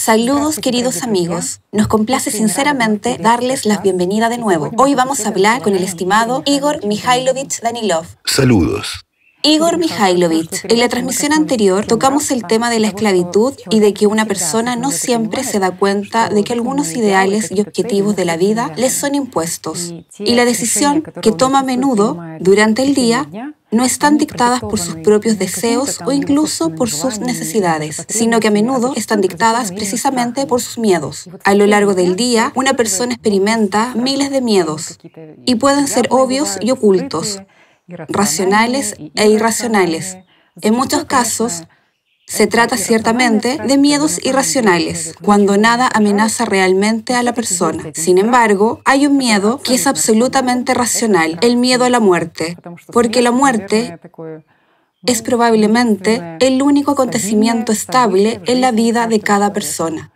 Saludos queridos amigos. Nos complace sinceramente darles la bienvenida de nuevo. Hoy vamos a hablar con el estimado Igor Mikhailovich Danilov. Saludos. Igor Mikhailovich, en la transmisión anterior tocamos el tema de la esclavitud y de que una persona no siempre se da cuenta de que algunos ideales y objetivos de la vida les son impuestos y la decisión que toma a menudo durante el día no están dictadas por sus propios deseos o incluso por sus necesidades, sino que a menudo están dictadas precisamente por sus miedos. A lo largo del día, una persona experimenta miles de miedos y pueden ser obvios y ocultos, racionales e irracionales. En muchos casos, se trata ciertamente de miedos irracionales, cuando nada amenaza realmente a la persona. Sin embargo, hay un miedo que es absolutamente racional, el miedo a la muerte, porque la muerte es probablemente el único acontecimiento estable en la vida de cada persona.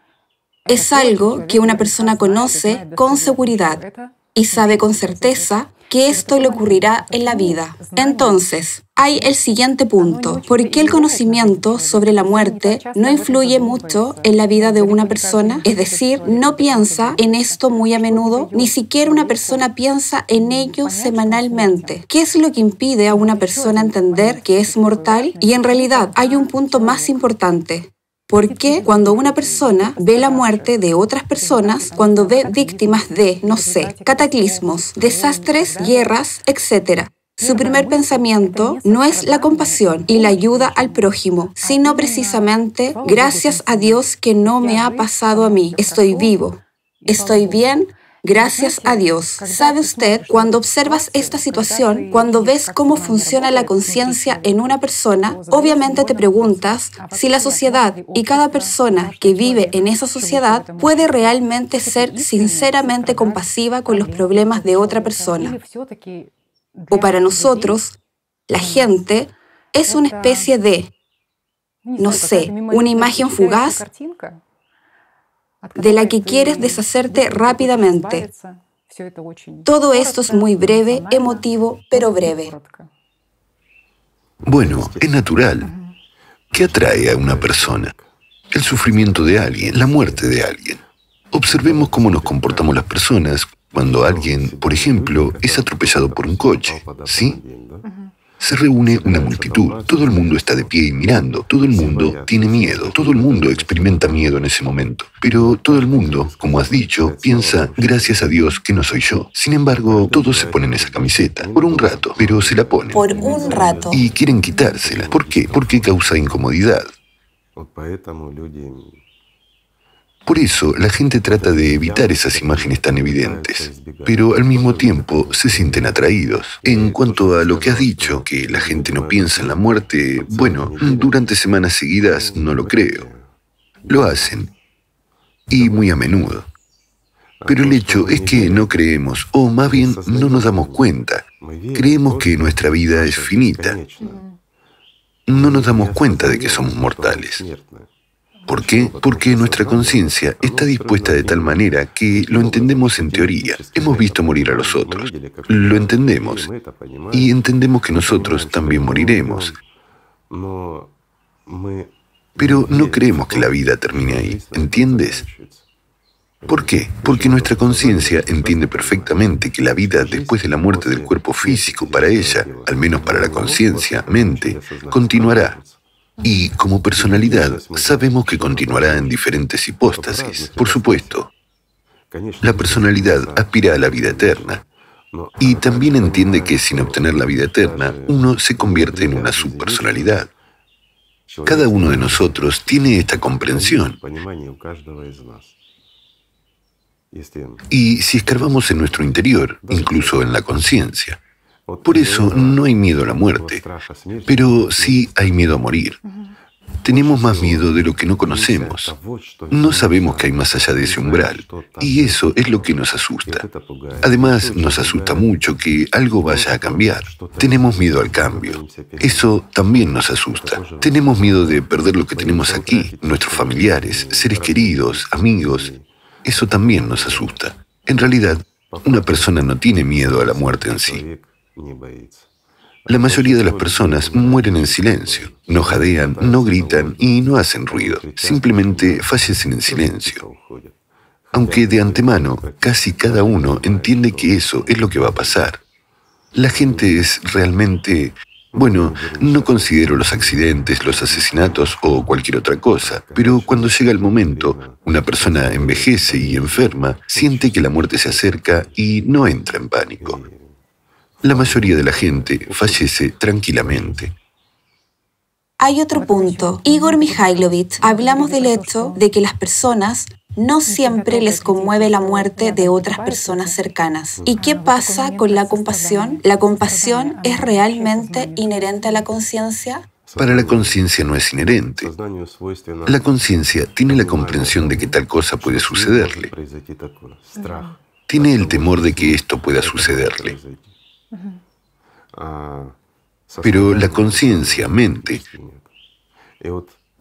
Es algo que una persona conoce con seguridad y sabe con certeza que esto le ocurrirá en la vida. Entonces, hay el siguiente punto. ¿Por qué el conocimiento sobre la muerte no influye mucho en la vida de una persona? Es decir, no piensa en esto muy a menudo, ni siquiera una persona piensa en ello semanalmente. ¿Qué es lo que impide a una persona entender que es mortal? Y en realidad hay un punto más importante. ¿Por qué cuando una persona ve la muerte de otras personas, cuando ve víctimas de, no sé, cataclismos, desastres, guerras, etc., su primer pensamiento no es la compasión y la ayuda al prójimo, sino precisamente, gracias a Dios que no me ha pasado a mí, estoy vivo, estoy bien, Gracias a Dios. ¿Sabe usted, cuando observas esta situación, cuando ves cómo funciona la conciencia en una persona, obviamente te preguntas si la sociedad y cada persona que vive en esa sociedad puede realmente ser sinceramente compasiva con los problemas de otra persona. O para nosotros, la gente es una especie de, no sé, una imagen fugaz de la que quieres deshacerte rápidamente. Todo esto es muy breve, emotivo, pero breve. Bueno, es natural. ¿Qué atrae a una persona? El sufrimiento de alguien, la muerte de alguien. Observemos cómo nos comportamos las personas cuando alguien, por ejemplo, es atropellado por un coche, ¿sí? Se reúne una multitud, todo el mundo está de pie y mirando, todo el mundo tiene miedo, todo el mundo experimenta miedo en ese momento, pero todo el mundo, como has dicho, piensa, gracias a Dios que no soy yo. Sin embargo, todos se ponen esa camiseta, por un rato, pero se la ponen. Por un rato. Y quieren quitársela. ¿Por qué? Porque causa incomodidad. Por eso la gente trata de evitar esas imágenes tan evidentes, pero al mismo tiempo se sienten atraídos. En cuanto a lo que has dicho, que la gente no piensa en la muerte, bueno, durante semanas seguidas no lo creo. Lo hacen, y muy a menudo. Pero el hecho es que no creemos, o más bien no nos damos cuenta. Creemos que nuestra vida es finita. No nos damos cuenta de que somos mortales. ¿Por qué? Porque nuestra conciencia está dispuesta de tal manera que lo entendemos en teoría. Hemos visto morir a los otros. Lo entendemos. Y entendemos que nosotros también moriremos. Pero no creemos que la vida termine ahí. ¿Entiendes? ¿Por qué? Porque nuestra conciencia entiende perfectamente que la vida después de la muerte del cuerpo físico para ella, al menos para la conciencia, mente, continuará. Y como personalidad sabemos que continuará en diferentes hipóstasis. Por supuesto, la personalidad aspira a la vida eterna y también entiende que sin obtener la vida eterna uno se convierte en una subpersonalidad. Cada uno de nosotros tiene esta comprensión. Y si escarbamos en nuestro interior, incluso en la conciencia, por eso no hay miedo a la muerte, pero sí hay miedo a morir. Tenemos más miedo de lo que no conocemos. No sabemos que hay más allá de ese umbral, y eso es lo que nos asusta. Además, nos asusta mucho que algo vaya a cambiar. Tenemos miedo al cambio. Eso también nos asusta. Tenemos miedo de perder lo que tenemos aquí, nuestros familiares, seres queridos, amigos. Eso también nos asusta. En realidad, una persona no tiene miedo a la muerte en sí. La mayoría de las personas mueren en silencio. No jadean, no gritan y no hacen ruido. Simplemente fallecen en silencio. Aunque de antemano casi cada uno entiende que eso es lo que va a pasar. La gente es realmente... Bueno, no considero los accidentes, los asesinatos o cualquier otra cosa, pero cuando llega el momento, una persona envejece y enferma, siente que la muerte se acerca y no entra en pánico. La mayoría de la gente fallece tranquilamente. Hay otro punto. Igor Mikhailovich, hablamos del hecho de que las personas no siempre les conmueve la muerte de otras personas cercanas. ¿Y qué pasa con la compasión? ¿La compasión es realmente inherente a la conciencia? Para la conciencia no es inherente. La conciencia tiene la comprensión de que tal cosa puede sucederle. Tiene el temor de que esto pueda sucederle. Pero la conciencia, mente,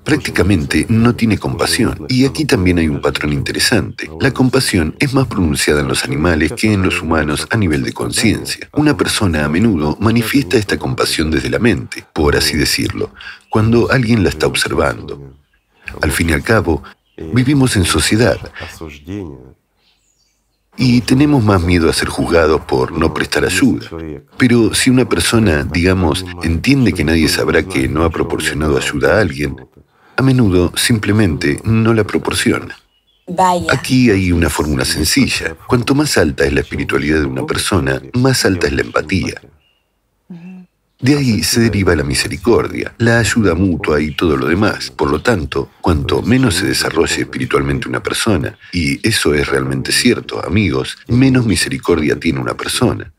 prácticamente no tiene compasión. Y aquí también hay un patrón interesante. La compasión es más pronunciada en los animales que en los humanos a nivel de conciencia. Una persona a menudo manifiesta esta compasión desde la mente, por así decirlo, cuando alguien la está observando. Al fin y al cabo, vivimos en sociedad y tenemos más miedo a ser juzgados por no prestar ayuda. Pero si una persona, digamos, entiende que nadie sabrá que no ha proporcionado ayuda a alguien, a menudo simplemente no la proporciona. Aquí hay una fórmula sencilla. Cuanto más alta es la espiritualidad de una persona, más alta es la empatía. De ahí se deriva la misericordia, la ayuda mutua y todo lo demás. Por lo tanto, cuanto menos se desarrolle espiritualmente una persona, y eso es realmente cierto, amigos, menos misericordia tiene una persona.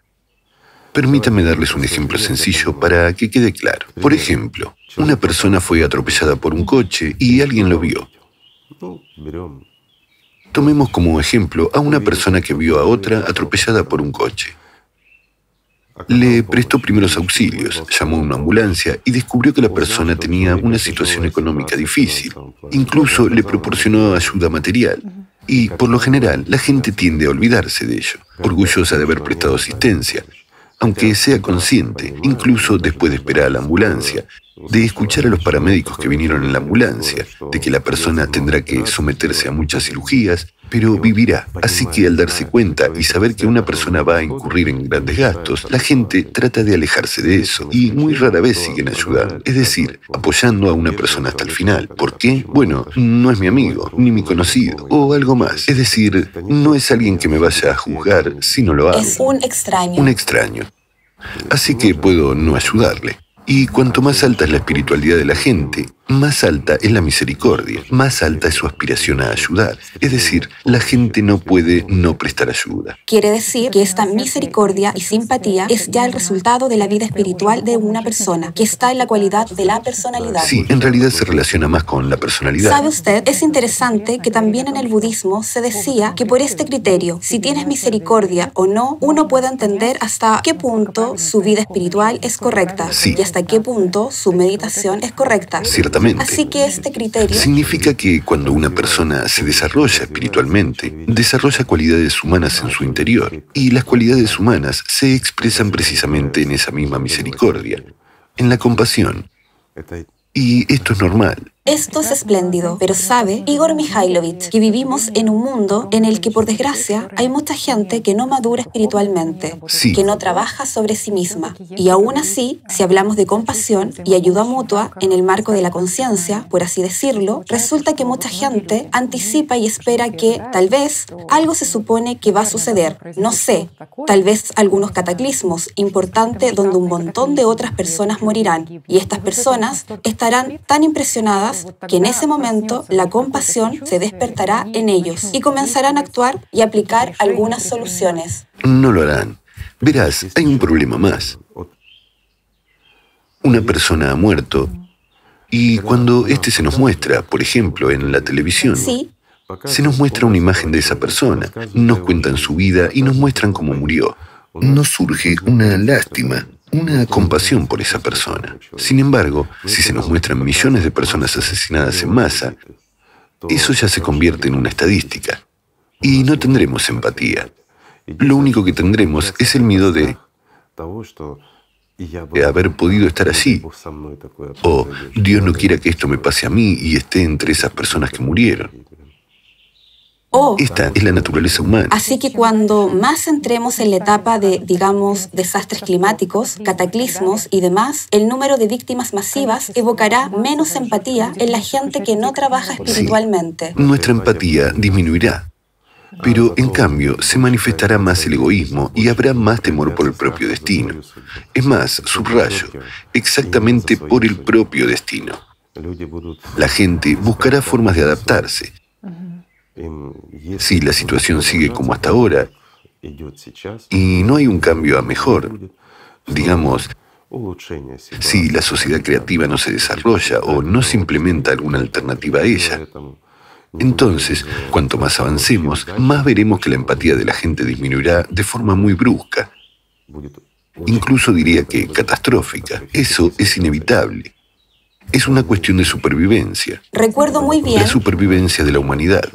Permítanme darles un ejemplo sencillo para que quede claro. Por ejemplo, una persona fue atropellada por un coche y alguien lo vio. Tomemos como ejemplo a una persona que vio a otra atropellada por un coche. Le prestó primeros auxilios, llamó a una ambulancia y descubrió que la persona tenía una situación económica difícil. Incluso le proporcionó ayuda material. Y por lo general, la gente tiende a olvidarse de ello, orgullosa de haber prestado asistencia, aunque sea consciente, incluso después de esperar a la ambulancia, de escuchar a los paramédicos que vinieron en la ambulancia, de que la persona tendrá que someterse a muchas cirugías, pero vivirá. Así que al darse cuenta y saber que una persona va a incurrir en grandes gastos, la gente trata de alejarse de eso y muy rara vez siguen ayudando, es decir, apoyando a una persona hasta el final. ¿Por qué? Bueno, no es mi amigo, ni mi conocido, o algo más. Es decir, no es alguien que me vaya a juzgar si no lo hago. Es un extraño. Un extraño. Así que puedo no ayudarle. Y cuanto más alta es la espiritualidad de la gente, más alta es la misericordia, más alta es su aspiración a ayudar. Es decir, la gente no puede no prestar ayuda. Quiere decir que esta misericordia y simpatía es ya el resultado de la vida espiritual de una persona, que está en la cualidad de la personalidad. Sí, en realidad se relaciona más con la personalidad. ¿Sabe usted? Es interesante que también en el budismo se decía que por este criterio, si tienes misericordia o no, uno puede entender hasta qué punto su vida espiritual es correcta Sí. y hasta qué punto su meditación es correcta. Ciertamente. Así que este criterio Significa que cuando una persona se desarrolla espiritualmente, desarrolla cualidades humanas en su interior, y las cualidades humanas se expresan precisamente en esa misma misericordia, en la compasión. Y esto es normal. Esto es espléndido, pero sabe Igor Mikhailovich que vivimos en un mundo en el que por desgracia hay mucha gente que no madura espiritualmente, Sí. que no trabaja sobre sí misma. Y aún así, si hablamos de compasión y ayuda mutua en el marco de la conciencia, por así decirlo, resulta que mucha gente anticipa y espera que tal vez algo se supone que va a suceder, no sé, tal vez algunos cataclismos importantes donde un montón de otras personas morirán y estas personas estarán tan impresionadas que en ese momento la compasión se despertará en ellos y comenzarán a actuar y aplicar algunas soluciones. No lo harán. Verás, hay un problema más. Una persona ha muerto y cuando este se nos muestra, por ejemplo, en la televisión, Sí, se nos muestra una imagen de esa persona, nos cuentan su vida y nos muestran cómo murió. Nos surge una lástima, una compasión por esa persona. Sin embargo, si se nos muestran millones de personas asesinadas en masa, eso ya se convierte en una estadística. Y no tendremos empatía. Lo único que tendremos es el miedo de haber podido estar allí. O Dios no quiera que esto me pase a mí y esté entre esas personas que murieron. Oh. Esta es la naturaleza humana. Así que cuando más entremos en la etapa de, digamos, desastres climáticos, cataclismos y demás, el número de víctimas masivas evocará menos empatía en la gente que no trabaja espiritualmente. Nuestra empatía disminuirá. Pero en cambio se manifestará más el egoísmo y habrá más temor por el propio destino. Es más, subrayo, exactamente por el propio destino. La gente buscará formas de adaptarse, si la situación sigue como hasta ahora y no hay un cambio a mejor, digamos, si la sociedad creativa no se desarrolla o no se implementa alguna alternativa a ella, entonces, cuanto más avancemos, más veremos que la empatía de la gente disminuirá de forma muy brusca. Incluso diría que catastrófica. Eso es inevitable. Es una cuestión de supervivencia. Recuerdo muy bien. La supervivencia de la humanidad.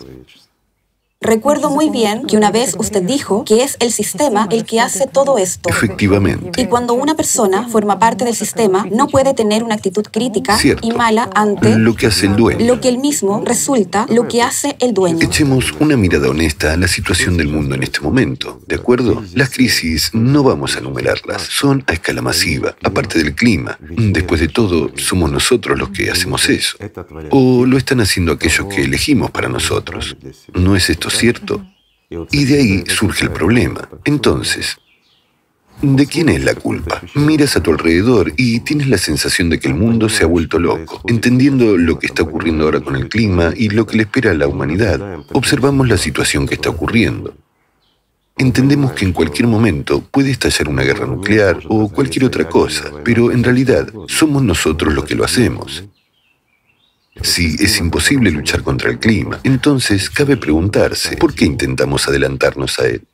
Recuerdo muy bien que una vez usted dijo que es el sistema el que hace todo esto. Efectivamente. Y cuando una persona forma parte del sistema, no puede tener una actitud crítica y mala ante lo que hace el dueño. Lo que él mismo resulta lo que hace el dueño. Echemos una mirada honesta a la situación del mundo en este momento, ¿de acuerdo? Las crisis no vamos a enumerarlas, son a escala masiva, aparte del clima. Después de todo, somos nosotros los que hacemos eso. O lo están haciendo aquellos que elegimos para nosotros. ¿No es esto ¿cierto? Y de ahí surge el problema. Entonces, ¿de quién es la culpa? Miras a tu alrededor y tienes la sensación de que el mundo se ha vuelto loco. Entendiendo lo que está ocurriendo ahora con el clima y lo que le espera a la humanidad, observamos la situación que está ocurriendo. Entendemos que en cualquier momento puede estallar una guerra nuclear o cualquier otra cosa, pero en realidad somos nosotros los que lo hacemos. Si es imposible luchar contra el clima, entonces cabe preguntarse, ¿por qué intentamos adelantarnos a él?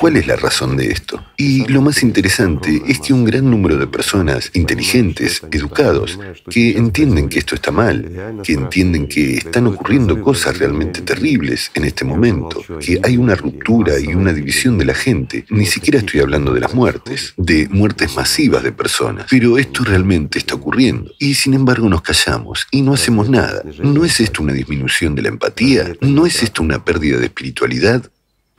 ¿Cuál es la razón de esto? Y lo más interesante es que un gran número de personas inteligentes, educados, que entienden que esto está mal, que entienden que están ocurriendo cosas realmente terribles en este momento, que hay una ruptura y una división de la gente, ni siquiera estoy hablando de las muertes, de muertes masivas de personas, pero esto realmente está ocurriendo. Y sin embargo nos callamos y no hacemos nada. ¿No es esto una disminución de la empatía? ¿No es esto una pérdida de espiritualidad?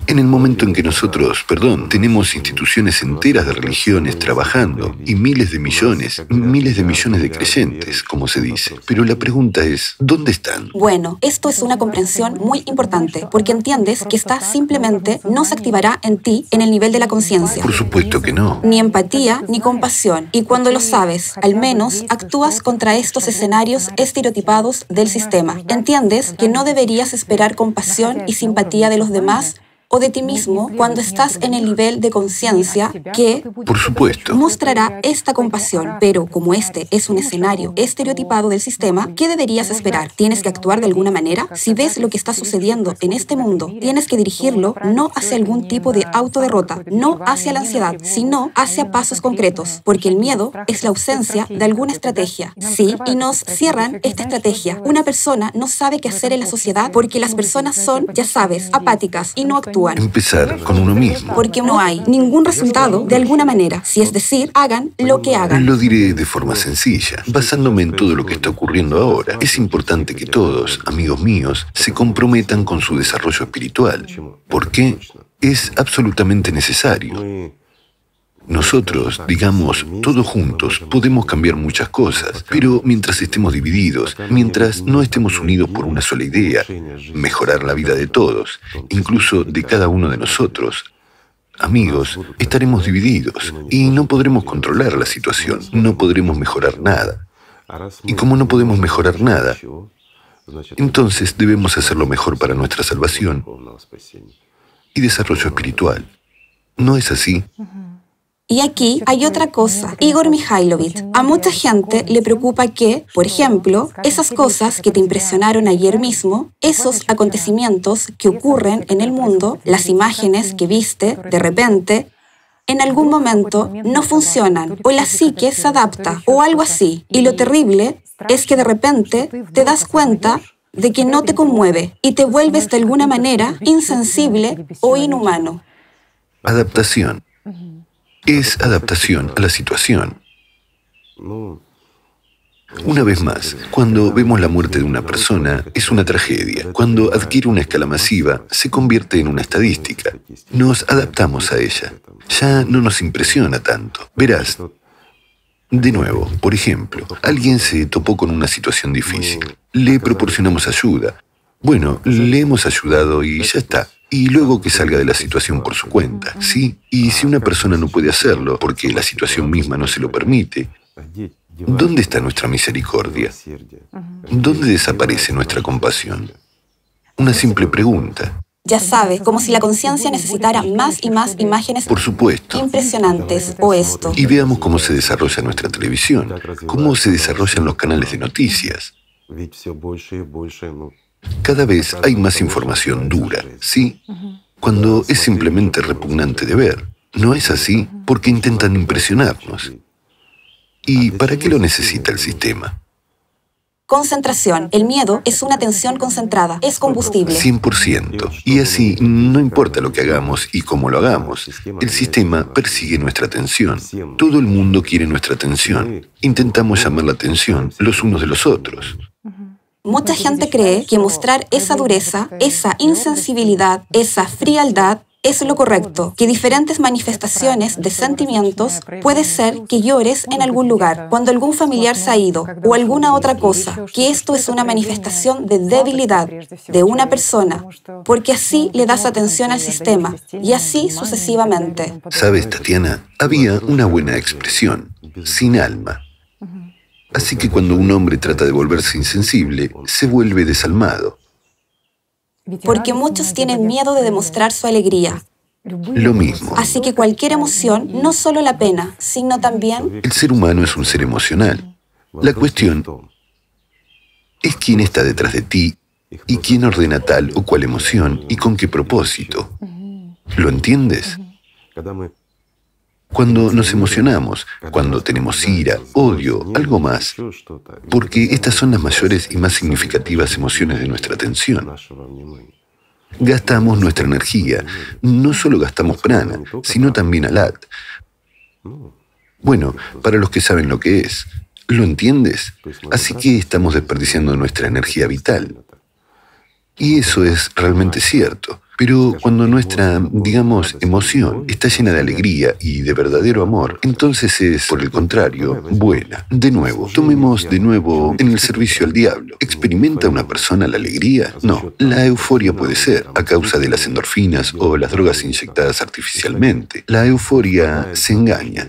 En el momento en que nosotros, perdón, tenemos instituciones enteras de religiones trabajando y miles de millones, miles de millones de creyentes, como se dice. Pero la pregunta es, ¿dónde están? Bueno, esto es una comprensión muy importante, porque entiendes que esta simplemente no se activará en ti en el nivel de la conciencia. Por supuesto que no. Ni empatía ni compasión. Y cuando lo sabes, al menos actúas contra estos escenarios estereotipados del sistema. Entiendes que no deberías esperar compasión y simpatía de los demás o de ti mismo cuando estás en el nivel de conciencia que, por supuesto, mostrará esta compasión. Pero como este es un escenario estereotipado del sistema, ¿qué deberías esperar? ¿Tienes que actuar de alguna manera? Si ves lo que está sucediendo en este mundo, tienes que dirigirlo no hacia algún tipo de autoderrota, no hacia la ansiedad, sino hacia pasos concretos, porque el miedo es la ausencia de alguna estrategia. Sí, y nos cierran esta estrategia. Una persona no sabe qué hacer en la sociedad porque las personas son, ya sabes, apáticas y no actúan Empezar con uno mismo. Porque no hay ningún resultado de alguna manera. Si es decir, hagan lo que hagan. Lo diré de forma sencilla, basándome en todo lo que está ocurriendo ahora. Es importante que todos, amigos míos, se comprometan con su desarrollo espiritual. ¿Por qué? Es absolutamente necesario. Nosotros, digamos, todos juntos, podemos cambiar muchas cosas, pero mientras estemos divididos, mientras no estemos unidos por una sola idea, mejorar la vida de todos, incluso de cada uno de nosotros, amigos, estaremos divididos y no podremos controlar la situación, no podremos mejorar nada. Y como no podemos mejorar nada, entonces debemos hacer lo mejor para nuestra salvación y desarrollo espiritual. ¿No es así? Y aquí hay otra cosa. Igor Mikhailovich, a mucha gente le preocupa que, por ejemplo, esas cosas que te impresionaron ayer mismo, esos acontecimientos que ocurren en el mundo, las imágenes que viste de repente, en algún momento no funcionan o la psique se adapta o algo así. Y lo terrible es que de repente te das cuenta de que no te conmueve y te vuelves de alguna manera insensible o inhumano. Adaptación. Es adaptación a la situación. Una vez más, cuando vemos la muerte de una persona, es una tragedia. Cuando adquiere una escala masiva, se convierte en una estadística. Nos adaptamos a ella. Ya no nos impresiona tanto. Verás, de nuevo, por ejemplo, alguien se topó con una situación difícil. Le proporcionamos ayuda. Bueno, le hemos ayudado y ya está. Y luego que salga de la situación por su cuenta, ¿sí? Y si una persona no puede hacerlo porque la situación misma no se lo permite, ¿dónde está nuestra misericordia? ¿Dónde desaparece nuestra compasión? Una simple pregunta. Ya sabe, como si la conciencia necesitara más y más imágenes Por supuesto. impresionantes o esto. Y veamos cómo se desarrolla nuestra televisión, cómo se desarrollan los canales de noticias. Cada vez hay más información dura, ¿sí? Cuando es simplemente repugnante de ver. No es así porque intentan impresionarnos. ¿Y para qué lo necesita el sistema? Concentración. El miedo es una tensión concentrada, es combustible. 100%. Y así, no importa lo que hagamos y cómo lo hagamos, el sistema persigue nuestra atención. Todo el mundo quiere nuestra atención. Intentamos llamar la atención los unos de los otros. Mucha gente cree que mostrar esa dureza, esa insensibilidad, esa frialdad es lo correcto, que diferentes manifestaciones de sentimientos puede ser que llores en algún lugar, cuando algún familiar se ha ido o alguna otra cosa, que esto es una manifestación de debilidad de una persona, porque así le das atención al sistema y así sucesivamente. Sabes, Tatiana, había una buena expresión, sin alma. Así que cuando un hombre trata de volverse insensible, se vuelve desalmado. Porque muchos tienen miedo de demostrar su alegría. Lo mismo. Así que cualquier emoción, no solo la pena, sino también El ser humano es un ser emocional. La cuestión es quién está detrás de ti y quién ordena tal o cual emoción y con qué propósito. ¿Lo entiendes? Cuando nos emocionamos, cuando tenemos ira, odio, algo más, porque estas son las mayores y más significativas emociones de nuestra atención. Gastamos nuestra energía, no solo gastamos prana, sino también alat. Bueno, para los que saben lo que es, ¿lo entiendes? Así que estamos desperdiciando nuestra energía vital. Y eso es realmente cierto. Pero cuando nuestra, digamos, emoción está llena de alegría y de verdadero amor, entonces es, por el contrario, buena. De nuevo, tomemos de nuevo en el servicio al diablo. ¿Experimenta una persona la alegría? No, la euforia puede ser a causa de las endorfinas o las drogas inyectadas artificialmente. La euforia se engaña.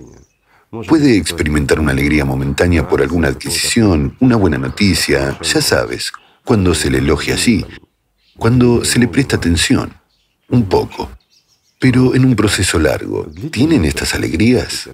Puede experimentar una alegría momentánea por alguna adquisición, una buena noticia, ya sabes, cuando se le elogia allí, cuando se le presta atención, un poco, pero en un proceso largo. ¿Tienen estas alegrías?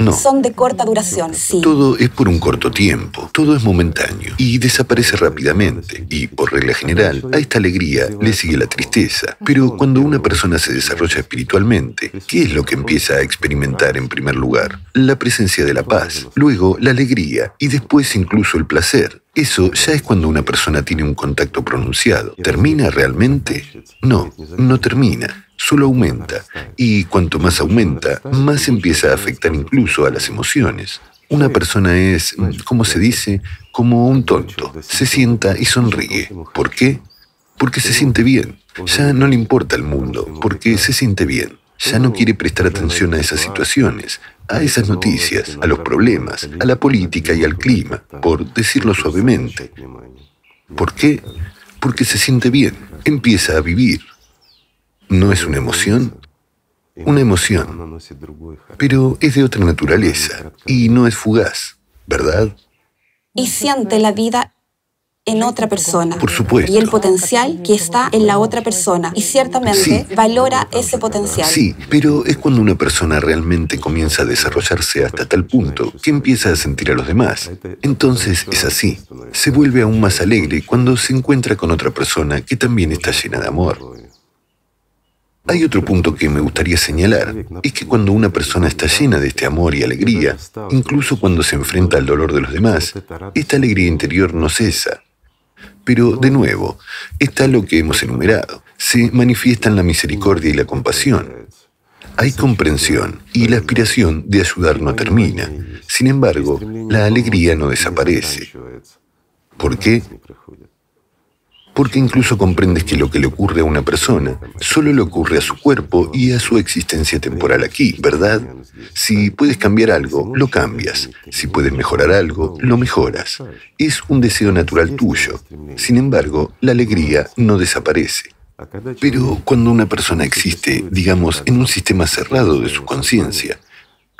No. son de corta duración, sí. Todo es por un corto tiempo, todo es momentáneo y desaparece rápidamente. Y por regla general, a esta alegría le sigue la tristeza. Pero cuando una persona se desarrolla espiritualmente, ¿qué es lo que empieza a experimentar en primer lugar? La presencia de la paz, luego la alegría y después incluso el placer. Eso ya es cuando una persona tiene un contacto pronunciado. ¿Termina realmente? No, no termina solo aumenta, y cuanto más aumenta, más empieza a afectar incluso a las emociones. Una persona es, como se dice, como un tonto. Se sienta y sonríe. ¿Por qué? Porque se siente bien. Ya no le importa el mundo, porque se siente bien. Ya no quiere prestar atención a esas situaciones, a esas noticias, a los problemas, a la política y al clima, por decirlo suavemente. ¿Por qué? Porque se siente bien, empieza a vivir. ¿No es una emoción? Una emoción, pero es de otra naturaleza y no es fugaz, ¿verdad? Y siente la vida en otra persona. Por supuesto. Y el potencial que está en la otra persona. Y ciertamente Sí. valora ese potencial. Sí, pero es cuando una persona realmente comienza a desarrollarse hasta tal punto que empieza a sentir a los demás. Entonces es así. Se vuelve aún más alegre cuando se encuentra con otra persona que también está llena de amor. Hay otro punto que me gustaría señalar, es que cuando una persona está llena de este amor y alegría, incluso cuando se enfrenta al dolor de los demás, esta alegría interior no cesa. Pero, de nuevo, está lo que hemos enumerado. Se manifiestan la misericordia y la compasión. Hay comprensión y la aspiración de ayudar no termina. Sin embargo, la alegría no desaparece. ¿Por qué? Porque incluso comprendes que lo que le ocurre a una persona solo le ocurre a su cuerpo y a su existencia temporal aquí, ¿verdad? Si puedes cambiar algo, lo cambias. Si puedes mejorar algo, lo mejoras. Es un deseo natural tuyo. Sin embargo, la alegría no desaparece. Pero cuando una persona existe, digamos, en un sistema cerrado de su conciencia,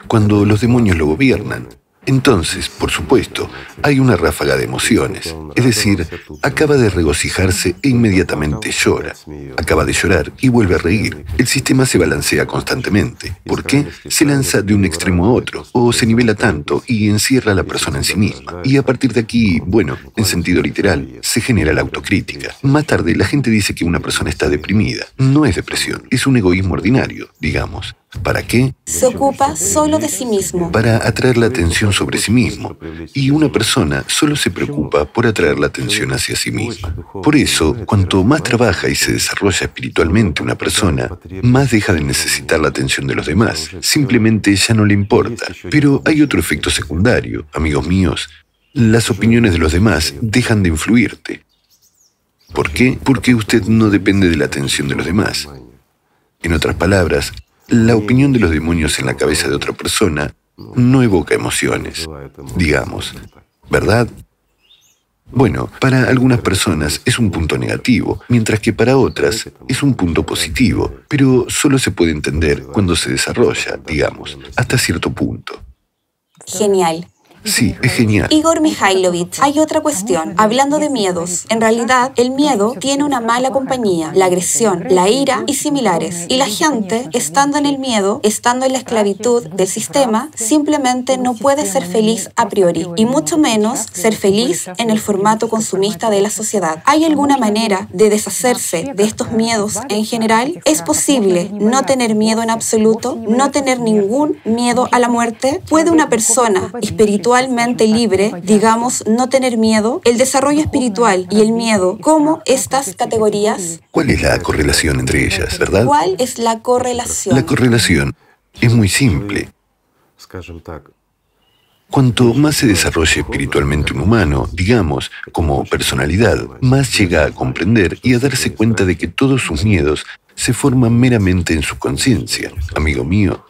cuando los demonios lo gobiernan, entonces, por supuesto, hay una ráfaga de emociones. Es decir, acaba de regocijarse e inmediatamente llora. Acaba de llorar y vuelve a reír. El sistema se balancea constantemente. ¿Por qué? Se lanza de un extremo a otro, o se nivela tanto y encierra a la persona en sí misma. Y a partir de aquí, bueno, en sentido literal, se genera la autocrítica. Más tarde, la gente dice que una persona está deprimida. No es depresión, es un egoísmo ordinario, digamos. ¿Para qué? Se ocupa solo de sí mismo. Para atraer la atención sobre sí mismo. Y una persona solo se preocupa por atraer la atención hacia sí misma. Por eso, cuanto más trabaja y se desarrolla espiritualmente una persona, más deja de necesitar la atención de los demás. Simplemente ya no le importa. Pero hay otro efecto secundario, amigos míos. Las opiniones de los demás dejan de influirte. ¿Por qué? Porque usted no depende de la atención de los demás. En otras palabras, la opinión de los demonios en la cabeza de otra persona no evoca emociones, digamos, ¿verdad? Bueno, para algunas personas es un punto negativo, mientras que para otras es un punto positivo, pero solo se puede entender cuando se desarrolla, digamos, hasta cierto punto. Genial. Sí, es genial. Igor Mikhailovich, hay otra cuestión. Hablando de miedos, en realidad el miedo tiene una mala compañía, la agresión, la ira y similares. Y la gente, estando en el miedo, estando en la esclavitud del sistema, simplemente no puede ser feliz a priori, y mucho menos ser feliz en el formato consumista de la sociedad. ¿Hay alguna manera de deshacerse de estos miedos en general? ¿Es posible no tener miedo en absoluto? ¿No tener ningún miedo a la muerte? ¿Puede una persona espiritual espiritualmente libre, digamos, no tener miedo, el desarrollo espiritual y el miedo, ¿cómo estas categorías? ¿Cuál es la correlación entre ellas, verdad? ¿Cuál es la correlación? La correlación es muy simple. Cuanto más se desarrolle espiritualmente un humano, digamos, como personalidad, más llega a comprender y a darse cuenta de que todos sus miedos se forman meramente en su conciencia. Amigo mío,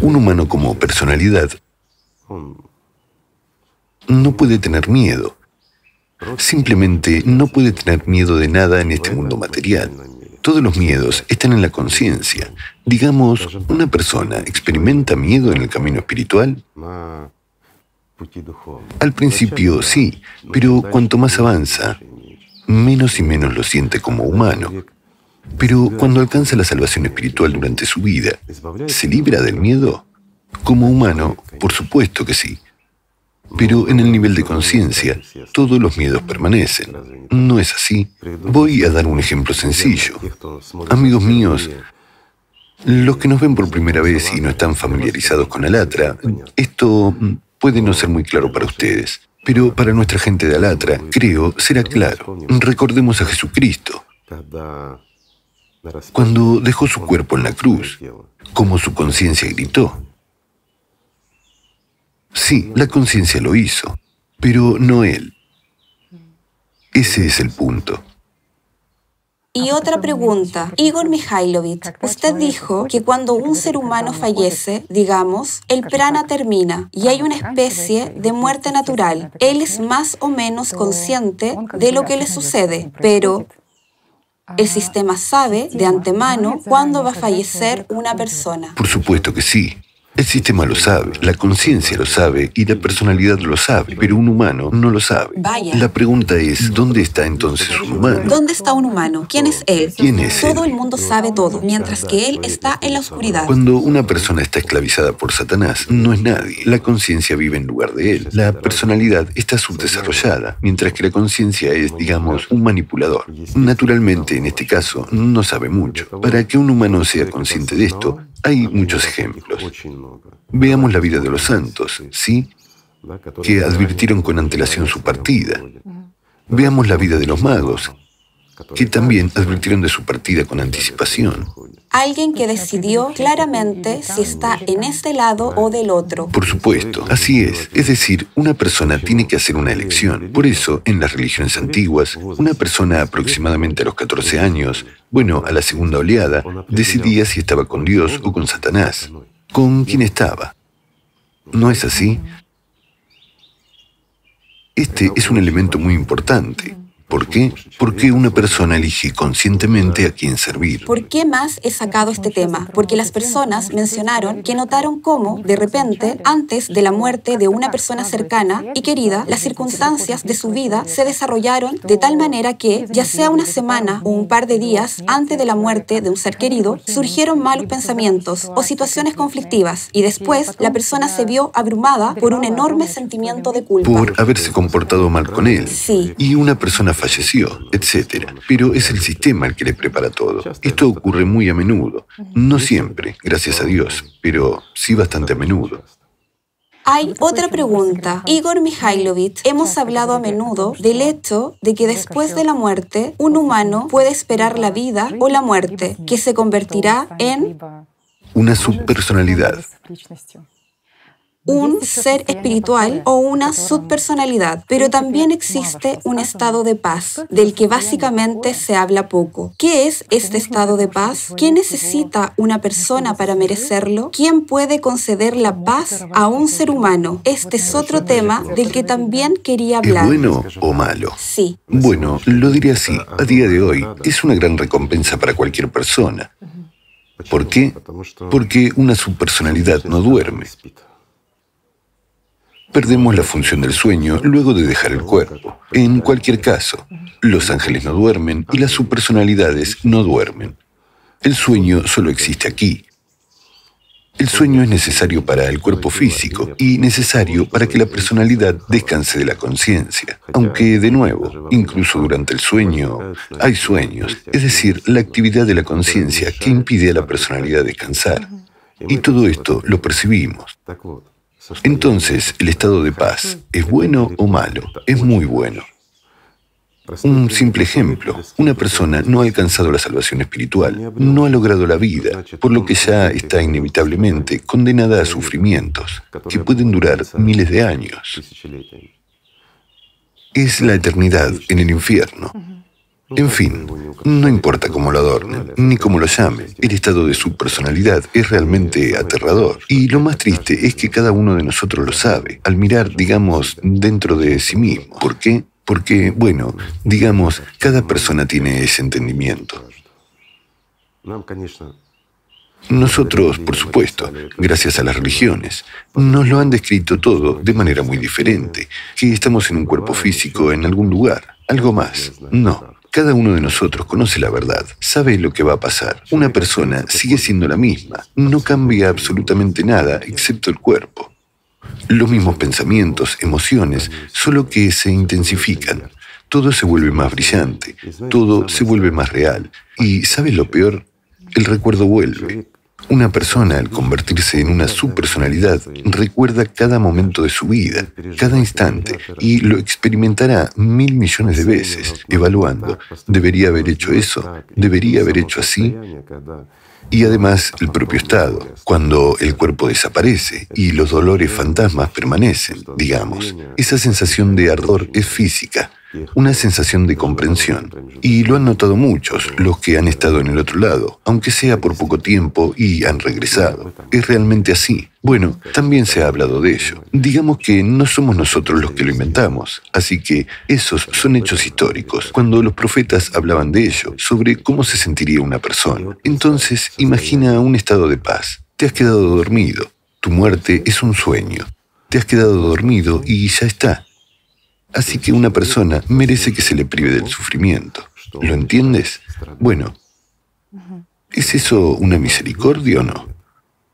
un humano como personalidad no puede tener miedo. Simplemente no puede tener miedo de nada en este mundo material. Todos los miedos están en la conciencia. Digamos, una persona experimenta miedo en el camino espiritual. Al principio sí, pero cuanto más avanza, menos y menos lo siente como humano. Pero cuando alcanza la salvación espiritual durante su vida, ¿se libra del miedo? Como humano, por supuesto que sí. Pero en el nivel de conciencia, todos los miedos permanecen. ¿No es así? Voy a dar un ejemplo sencillo. Amigos míos, los que nos ven por primera vez y no están familiarizados con Alatra, esto puede no ser muy claro para ustedes. Pero para nuestra gente de Alatra, creo, será claro. Recordemos a Jesucristo. Cuando dejó su cuerpo en la cruz, como su conciencia gritó. Sí, la conciencia lo hizo, pero no él. Ese es el punto. Y otra pregunta, Igor Mikhailovich, usted dijo que cuando un ser humano fallece, digamos, el prana termina y hay una especie de muerte natural. Él es más o menos consciente de lo que le sucede, pero el sistema sabe de antemano cuándo va a fallecer una persona. Por supuesto que sí. El sistema lo sabe, la conciencia lo sabe y la personalidad lo sabe, pero un humano no lo sabe. Vaya. La pregunta es, ¿dónde está entonces un humano? ¿Dónde está un humano? ¿Quién es él? ¿Quién es él? Todo el mundo sabe todo, mientras que él está en la oscuridad. Cuando una persona está esclavizada por Satanás, no es nadie. La conciencia vive en lugar de él. La personalidad está subdesarrollada, mientras que la conciencia es, digamos, un manipulador. Naturalmente, en este caso, no sabe mucho. Para que un humano sea consciente de esto, hay muchos ejemplos. Veamos la vida de los santos, ¿sí? Que advirtieron con antelación su partida. Veamos la vida de los magos, que también advirtieron de su partida con anticipación. Alguien que decidió claramente si está en este lado o del otro. Por supuesto, así es. Es decir, una persona tiene que hacer una elección. Por eso, en las religiones antiguas, una persona aproximadamente a los 14 años, bueno, a la segunda oleada, decidía si estaba con Dios o con Satanás. ¿Con quién estaba? ¿No es así? Este es un elemento muy importante. ¿Por qué? Porque una persona elige conscientemente a quién servir. ¿Por qué más he sacado este tema? Porque las personas mencionaron que notaron cómo, de repente, antes de la muerte de una persona cercana y querida, las circunstancias de su vida se desarrollaron de tal manera que, ya sea una semana o un par de días antes de la muerte de un ser querido, surgieron malos pensamientos o situaciones conflictivas y después la persona se vio abrumada por un enorme sentimiento de culpa. Por haberse comportado mal con él. Sí. Y una persona falleció, etc. Pero es el sistema el que le prepara todo. Esto ocurre muy a menudo. No siempre, gracias a Dios, pero sí bastante a menudo. Hay otra pregunta. Igor Mikhailovich, hemos hablado a menudo del hecho de que después de la muerte, un humano puede esperar la vida o la muerte, que se convertirá en una subpersonalidad un ser espiritual o una subpersonalidad, pero también existe un estado de paz, del que básicamente se habla poco. ¿Qué es este estado de paz? ¿Qué necesita una persona para merecerlo? ¿Quién puede conceder la paz a un ser humano? Este es otro tema del que también quería hablar. ¿Es bueno o malo? Sí. Bueno, lo diré así. A día de hoy es una gran recompensa para cualquier persona. ¿Por qué? Porque una subpersonalidad no duerme perdemos la función del sueño luego de dejar el cuerpo. En cualquier caso, los ángeles no duermen y las subpersonalidades no duermen. El sueño solo existe aquí. El sueño es necesario para el cuerpo físico y necesario para que la personalidad descanse de la conciencia. Aunque, de nuevo, incluso durante el sueño, hay sueños, es decir, la actividad de la conciencia que impide a la personalidad descansar. Y todo esto lo percibimos. Entonces, ¿el estado de paz es bueno o malo? Es muy bueno. Un simple ejemplo, una persona no ha alcanzado la salvación espiritual, no ha logrado la vida, por lo que ya está inevitablemente condenada a sufrimientos que pueden durar miles de años. Es la eternidad en el infierno. En fin, no importa cómo lo adornen, ni cómo lo llamen, el estado de su personalidad es realmente aterrador. Y lo más triste es que cada uno de nosotros lo sabe, al mirar, digamos, dentro de sí mismo. ¿Por qué? Porque, bueno, digamos, cada persona tiene ese entendimiento. Nosotros, por supuesto, gracias a las religiones, nos lo han descrito todo de manera muy diferente, que estamos en un cuerpo físico en algún lugar, algo más. No, cada uno de nosotros conoce la verdad, sabe lo que va a pasar. Una persona sigue siendo la misma, no cambia absolutamente nada excepto el cuerpo. Los mismos pensamientos, emociones, solo que se intensifican. Todo se vuelve más brillante, todo se vuelve más real. Y ¿sabes lo peor? El recuerdo vuelve. Una persona al convertirse en una subpersonalidad recuerda cada momento de su vida, cada instante, y lo experimentará mil millones de veces, evaluando, ¿debería haber hecho eso? ¿Debería haber hecho así? Y además el propio estado, cuando el cuerpo desaparece y los dolores fantasmas permanecen, digamos. Esa sensación de ardor es física, una sensación de comprensión. Y lo han notado muchos, los que han estado en el otro lado, aunque sea por poco tiempo y han regresado. Es realmente así. Bueno, también se ha hablado de ello. Digamos que no somos nosotros los que lo inventamos, así que esos son hechos históricos. Cuando los profetas hablaban de ello, sobre cómo se sentiría una persona. Entonces, imagina un estado de paz. Te has quedado dormido. Tu muerte es un sueño. Te has quedado dormido y ya está. Así que una persona merece que se le prive del sufrimiento. ¿Lo entiendes? Bueno, ¿es eso una misericordia o no?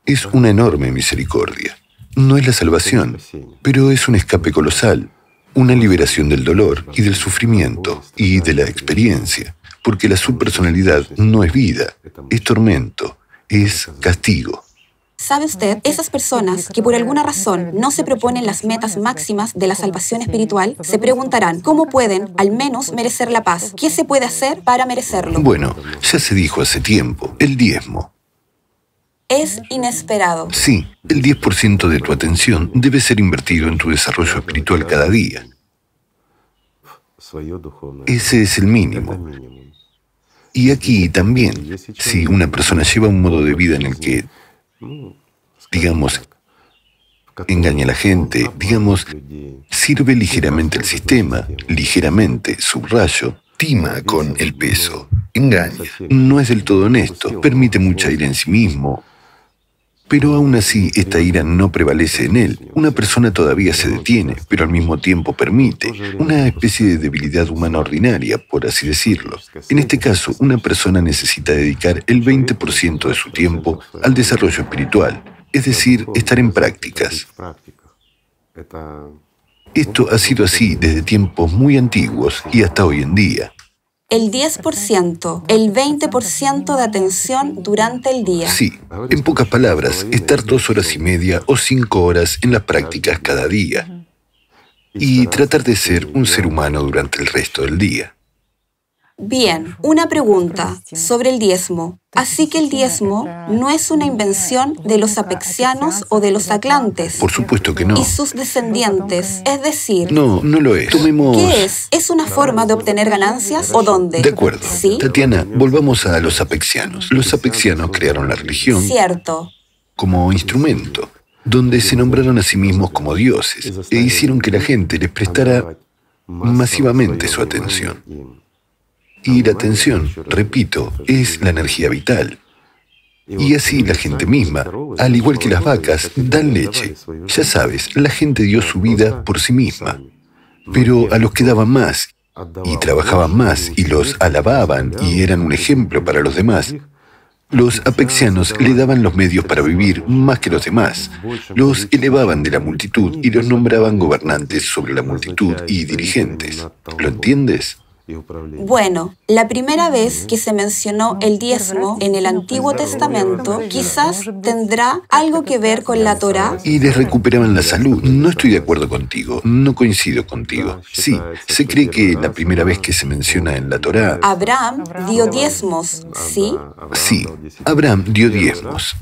Es una enorme misericordia. No es la salvación, pero es un escape colosal, una liberación del dolor y del sufrimiento y de la experiencia, porque la subpersonalidad no es vida, es tormento, es castigo. ¿Sabe usted? Esas personas que por alguna razón no se proponen las metas máximas de la salvación espiritual, se preguntarán cómo pueden al menos merecer la paz. ¿Qué se puede hacer para merecerlo? Bueno, ya se dijo hace tiempo, el diezmo. Es inesperado. Sí, el 10% de tu atención debe ser invertido en tu desarrollo espiritual cada día. Ese es el mínimo. Y aquí también, si una persona lleva un modo de vida en el que, digamos, engaña a la gente, digamos, sirve ligeramente al sistema, ligeramente, subrayo, tima con el peso, engaña, no es del todo honesto, permite mucha ira en sí mismo, pero aún así, esta ira no prevalece en él. Una persona todavía se detiene, pero al mismo tiempo permite. Una especie de debilidad humana ordinaria, por así decirlo. En este caso, una persona necesita dedicar el 20% de su tiempo al desarrollo espiritual, es decir, estar en prácticas. Esto ha sido así desde tiempos muy antiguos y hasta hoy en día el 10%, el 20% de atención durante el día. Sí, en pocas palabras, estar dos horas y media o cinco horas en las prácticas cada día y tratar de ser un ser humano durante el resto del día. Bien, una pregunta sobre el diezmo. Así que el diezmo no es una invención de los apexianos o de los atlantes. Por supuesto que no. Y sus descendientes, es decir... No, no lo es. Tomemos... ¿Qué es? ¿Es una forma de obtener ganancias o dónde? De acuerdo. ¿Sí? Tatiana, volvamos a los apexianos. Los apexianos crearon la religión... Cierto. Como instrumento donde se nombraron a sí mismos como dioses e hicieron que la gente les prestara masivamente su atención. Y la atención, repito, es la energía vital. Y así la gente misma, al igual que las vacas, dan leche. Ya sabes, la gente dio su vida por sí misma. Pero a los que daban más y trabajaban más y los alababan y eran un ejemplo para los demás, los apexianos le daban los medios para vivir más que los demás. Los elevaban de la multitud y los nombraban gobernantes sobre la multitud y dirigentes. ¿Lo entiendes? Bueno, la primera vez que se mencionó el diezmo en el Antiguo Testamento quizás tendrá algo que ver con la Torá. Y les recuperaban la salud. No estoy de acuerdo contigo, no coincido contigo. Sí, se cree que la primera vez que se menciona en la Torá... Abraham dio diezmos, ¿sí? Sí, Abraham dio diezmos.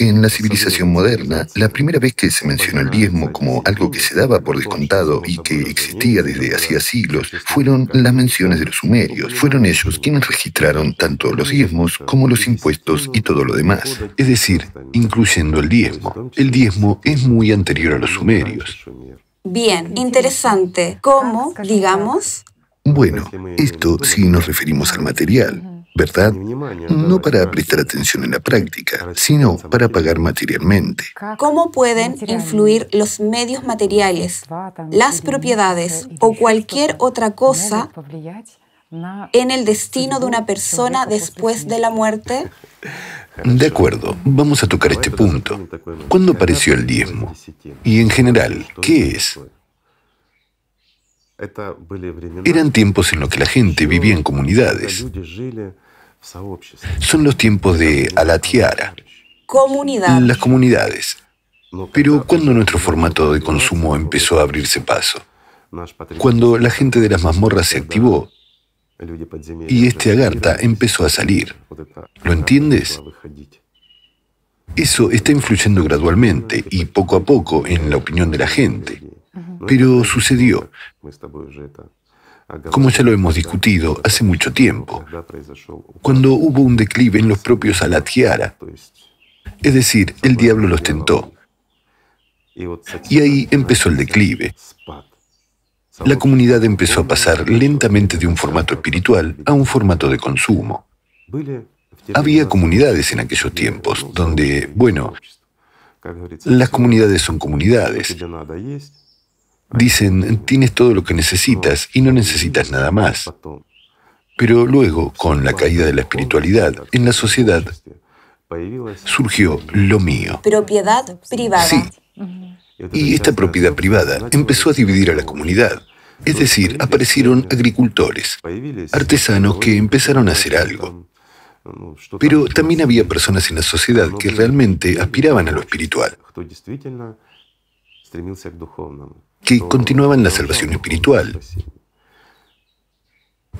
En la civilización moderna, la primera vez que se mencionó el diezmo como algo que se daba por descontado y que existía desde hacía siglos, fueron las menciones de los sumerios. Fueron ellos quienes registraron tanto los diezmos como los impuestos y todo lo demás. Es decir, incluyendo el diezmo. El diezmo es muy anterior a los sumerios. Bien, interesante. ¿Cómo, digamos? Bueno, esto si nos referimos al material. ¿Verdad? No para prestar atención en la práctica, sino para pagar materialmente. ¿Cómo pueden influir los medios materiales, las propiedades o cualquier otra cosa en el destino de una persona después de la muerte? De acuerdo, vamos a tocar este punto. ¿Cuándo apareció el diezmo? Y en general, ¿qué es? Eran tiempos en los que la gente vivía en comunidades. Son los tiempos de Alatiara. Comunidad. Las comunidades. Pero ¿cuándo nuestro formato de consumo empezó a abrirse paso? Cuando la gente de las mazmorras se activó y este agarta empezó a salir. ¿Lo entiendes? Eso está influyendo gradualmente y poco a poco en la opinión de la gente. Pero sucedió. Como ya lo hemos discutido hace mucho tiempo, cuando hubo un declive en los propios Alatiara, es decir, el diablo los tentó. Y ahí empezó el declive. La comunidad empezó a pasar lentamente de un formato espiritual a un formato de consumo. Había comunidades en aquellos tiempos donde, bueno, las comunidades son comunidades. Dicen, tienes todo lo que necesitas y no necesitas nada más. Pero luego, con la caída de la espiritualidad en la sociedad, surgió lo mío. Propiedad privada. Sí. Y esta propiedad privada empezó a dividir a la comunidad. Es decir, aparecieron agricultores, artesanos que empezaron a hacer algo. Pero también había personas en la sociedad que realmente aspiraban a lo espiritual, que continuaban la salvación espiritual.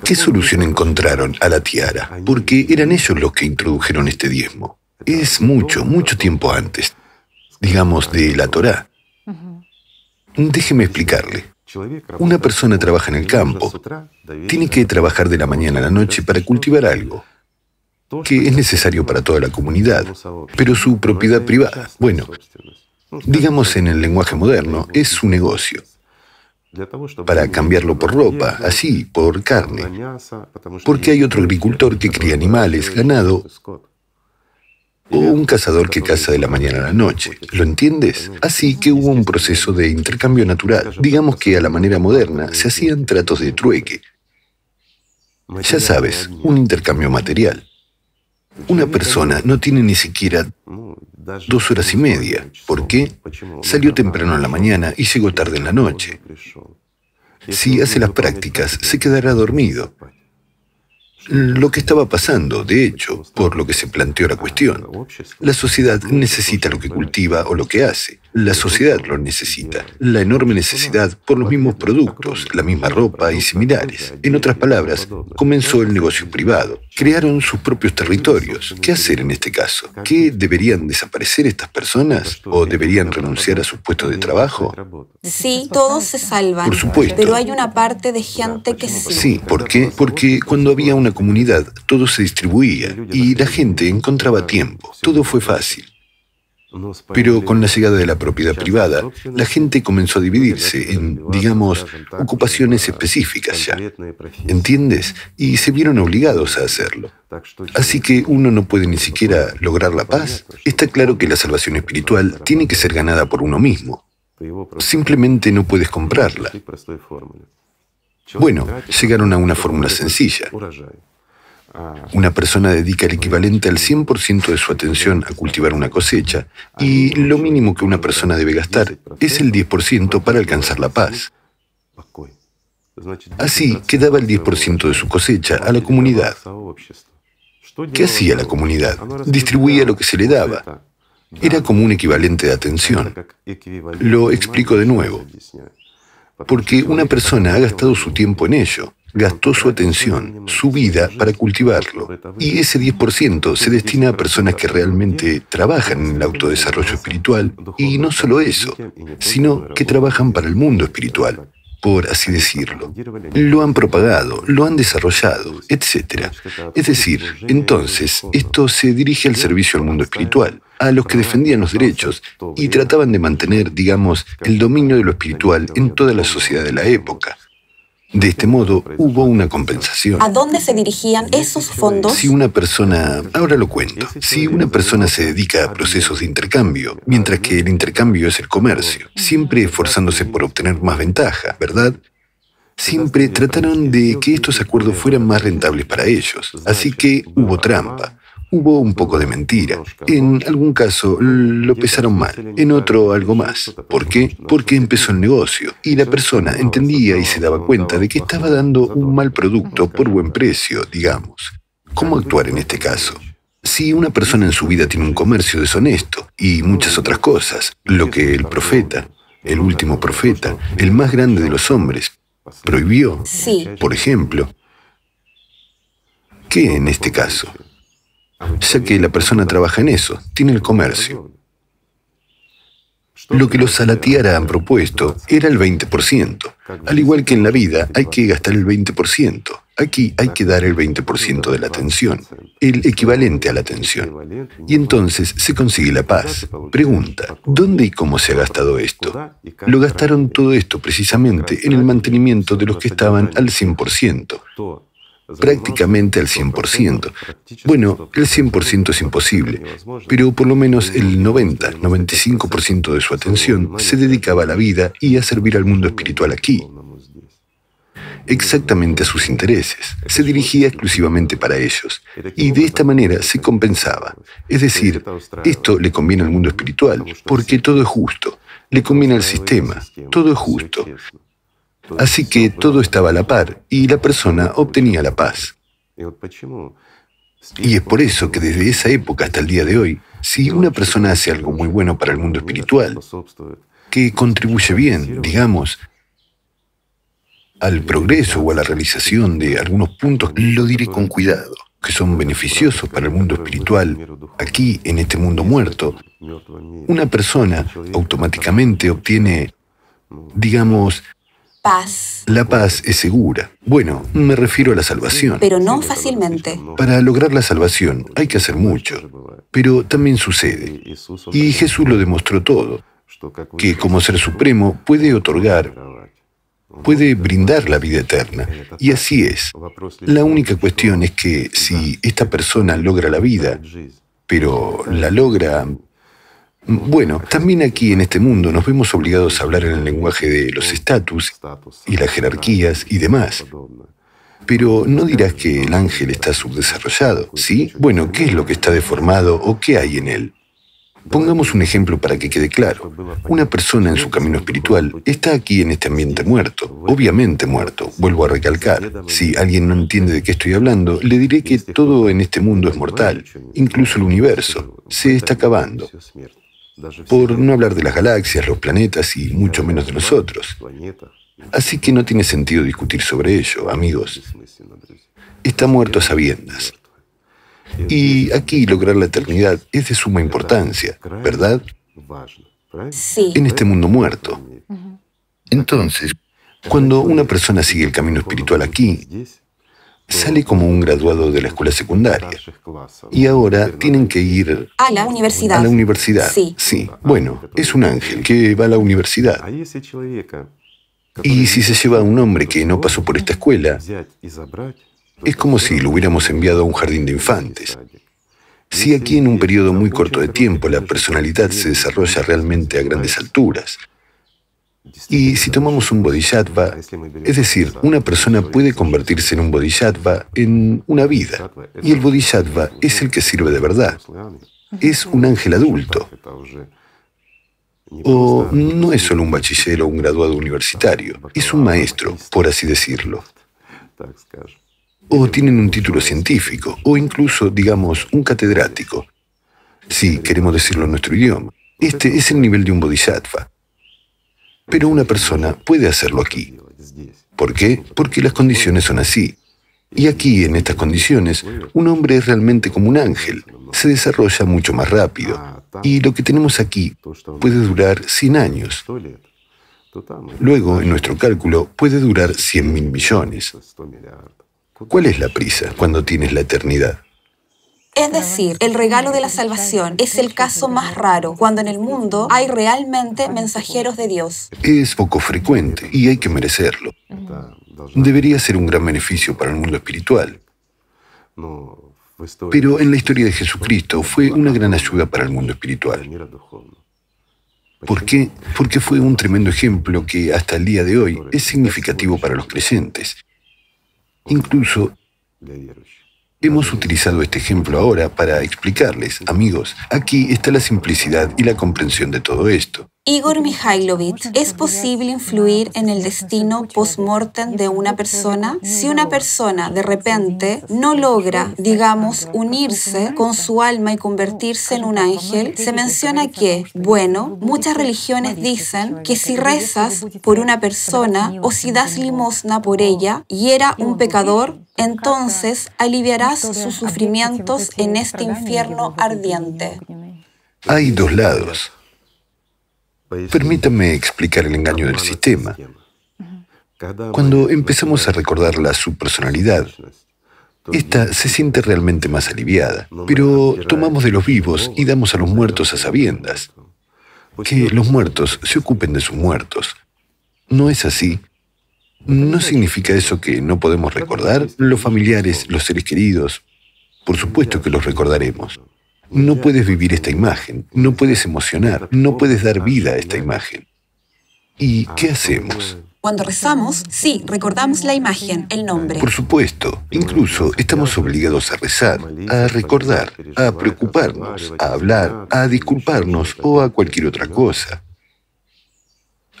¿Qué solución encontraron a la tiara? Porque eran ellos los que introdujeron este diezmo. Es mucho, mucho tiempo antes, digamos, de la Torá. Déjeme explicarle. Una persona trabaja en el campo, tiene que trabajar de la mañana a la noche para cultivar algo que es necesario para toda la comunidad, pero su propiedad privada, bueno, digamos en el lenguaje moderno, es su negocio. Para cambiarlo por ropa, así, por carne. Porque hay otro agricultor que cría animales, ganado, o un cazador que caza de la mañana a la noche. ¿Lo entiendes? Así que hubo un proceso de intercambio natural. Digamos que a la manera moderna se hacían tratos de trueque. Ya sabes, un intercambio material. Una persona no tiene ni siquiera dos horas y media. ¿Por qué? Salió temprano en la mañana y llegó tarde en la noche. Si hace las prácticas, se quedará dormido lo que estaba pasando, de hecho, por lo que se planteó la cuestión. La sociedad necesita lo que cultiva o lo que hace. La sociedad lo necesita. La enorme necesidad por los mismos productos, la misma ropa y similares. En otras palabras, comenzó el negocio privado. Crearon sus propios territorios. ¿Qué hacer en este caso? ¿Qué deberían desaparecer estas personas? ¿O deberían renunciar a sus puestos de trabajo? Sí, todos se salvan. Por supuesto. Pero hay una parte de gente que sí. Sí, ¿por qué? Porque cuando había una comunidad, todo se distribuía y la gente encontraba tiempo. Todo fue fácil. Pero con la llegada de la propiedad privada, la gente comenzó a dividirse en, digamos, ocupaciones específicas ya. ¿Entiendes? Y se vieron obligados a hacerlo. Así que uno no puede ni siquiera lograr la paz. Está claro que la salvación espiritual tiene que ser ganada por uno mismo. Simplemente no puedes comprarla. Bueno, llegaron a una fórmula sencilla. Una persona dedica el equivalente al 100% de su atención a cultivar una cosecha y lo mínimo que una persona debe gastar es el 10% para alcanzar la paz. Así quedaba el 10% de su cosecha a la comunidad. ¿Qué hacía la comunidad? Distribuía lo que se le daba. Era como un equivalente de atención. Lo explico de nuevo. Porque una persona ha gastado su tiempo en ello gastó su atención, su vida para cultivarlo. Y ese 10% se destina a personas que realmente trabajan en el autodesarrollo espiritual. Y no solo eso, sino que trabajan para el mundo espiritual, por así decirlo. Lo han propagado, lo han desarrollado, etc. Es decir, entonces, esto se dirige al servicio al mundo espiritual, a los que defendían los derechos y trataban de mantener, digamos, el dominio de lo espiritual en toda la sociedad de la época. De este modo, hubo una compensación. ¿A dónde se dirigían esos fondos? Si una persona, ahora lo cuento, si una persona se dedica a procesos de intercambio, mientras que el intercambio es el comercio, siempre esforzándose por obtener más ventaja, ¿verdad? Siempre trataron de que estos acuerdos fueran más rentables para ellos, así que hubo trampa. Hubo un poco de mentira. En algún caso lo pesaron mal, en otro algo más. ¿Por qué? Porque empezó el negocio y la persona entendía y se daba cuenta de que estaba dando un mal producto por buen precio, digamos. ¿Cómo actuar en este caso? Si una persona en su vida tiene un comercio deshonesto y muchas otras cosas, lo que el profeta, el último profeta, el más grande de los hombres, prohibió, por ejemplo, ¿qué en este caso? Ya que la persona trabaja en eso, tiene el comercio. Lo que los Salatiara han propuesto era el 20%. Al igual que en la vida, hay que gastar el 20%. Aquí hay que dar el 20% de la atención, el equivalente a la atención. Y entonces se consigue la paz. Pregunta, ¿dónde y cómo se ha gastado esto? Lo gastaron todo esto precisamente en el mantenimiento de los que estaban al 100% prácticamente al 100%. Bueno, el 100% es imposible, pero por lo menos el 90-95% de su atención se dedicaba a la vida y a servir al mundo espiritual aquí, exactamente a sus intereses. Se dirigía exclusivamente para ellos y de esta manera se compensaba. Es decir, esto le conviene al mundo espiritual porque todo es justo, le conviene al sistema, todo es justo. Así que todo estaba a la par y la persona obtenía la paz. Y es por eso que desde esa época hasta el día de hoy, si una persona hace algo muy bueno para el mundo espiritual, que contribuye bien, digamos, al progreso o a la realización de algunos puntos, lo diré con cuidado, que son beneficiosos para el mundo espiritual, aquí en este mundo muerto, una persona automáticamente obtiene, digamos, Paz. la paz es segura. Bueno, me refiero a la salvación. Pero no fácilmente. Para lograr la salvación hay que hacer mucho, pero también sucede. Y Jesús lo demostró todo, que como ser supremo puede otorgar, puede brindar la vida eterna. Y así es. La única cuestión es que si esta persona logra la vida, pero la logra bueno, también aquí en este mundo nos vemos obligados a hablar en el lenguaje de los estatus y las jerarquías y demás. Pero no dirás que el ángel está subdesarrollado, ¿sí? Bueno, ¿qué es lo que está deformado o qué hay en él? Pongamos un ejemplo para que quede claro. Una persona en su camino espiritual está aquí en este ambiente muerto, obviamente muerto, vuelvo a recalcar. Si alguien no entiende de qué estoy hablando, le diré que todo en este mundo es mortal, incluso el universo, se está acabando por no hablar de las galaxias, los planetas y mucho menos de nosotros. Así que no tiene sentido discutir sobre ello, amigos. Está muerto a sabiendas. Y aquí lograr la eternidad es de suma importancia, ¿verdad? Sí. En este mundo muerto. Entonces, cuando una persona sigue el camino espiritual aquí, sale como un graduado de la escuela secundaria. Y ahora tienen que ir A la universidad. a la universidad. Sí. Sí. Bueno, es un ángel que va a la universidad. Y si se lleva a un hombre que no pasó por esta escuela, es como si lo hubiéramos enviado a un jardín de infantes. Si aquí en un periodo muy corto de tiempo la personalidad se desarrolla realmente a grandes alturas, y si tomamos un bodhisattva, es decir, una persona puede convertirse en un bodhisattva en una vida, y el bodhisattva es el que sirve de verdad. Es un ángel adulto. O no es solo un bachiller o un graduado universitario, es un maestro, por así decirlo. O tienen un título científico, o incluso, digamos, un catedrático. Si queremos decirlo en nuestro idioma. Este es el nivel de un bodhisattva. Pero una persona puede hacerlo aquí. ¿Por qué? Porque las condiciones son así. Y aquí, en estas condiciones, un hombre es realmente como un ángel. Se desarrolla mucho más rápido. Y lo que tenemos aquí puede durar 100 años. Luego, en nuestro cálculo, puede durar 100 mil millones. ¿Cuál es la prisa cuando tienes la eternidad? Es decir, el regalo de la salvación es el caso más raro, cuando en el mundo hay realmente mensajeros de Dios. Es poco frecuente y hay que merecerlo. Debería ser un gran beneficio para el mundo espiritual. Pero en la historia de Jesucristo fue una gran ayuda para el mundo espiritual. ¿Por qué? Porque fue un tremendo ejemplo que hasta el día de hoy es significativo para los creyentes. Incluso Hemos utilizado este ejemplo ahora para explicarles, amigos, aquí está la simplicidad y la comprensión de todo esto. Igor Mikhailovich, ¿es posible influir en el destino post-mortem de una persona? Si una persona de repente no logra, digamos, unirse con su alma y convertirse en un ángel, se menciona que, bueno, muchas religiones dicen que si rezas por una persona o si das limosna por ella y era un pecador, entonces aliviarás sus sufrimientos en este infierno ardiente. Hay dos lados. Permítame explicar el engaño del sistema. Cuando empezamos a recordar la subpersonalidad, esta se siente realmente más aliviada, pero tomamos de los vivos y damos a los muertos a sabiendas. Que los muertos se ocupen de sus muertos. ¿No es así? ¿No significa eso que no podemos recordar? Los familiares, los seres queridos, por supuesto que los recordaremos. No puedes vivir esta imagen, no puedes emocionar, no puedes dar vida a esta imagen. ¿Y qué hacemos? Cuando rezamos, sí, recordamos la imagen, el nombre. Por supuesto, incluso estamos obligados a rezar, a recordar, a preocuparnos, a hablar, a disculparnos o a cualquier otra cosa.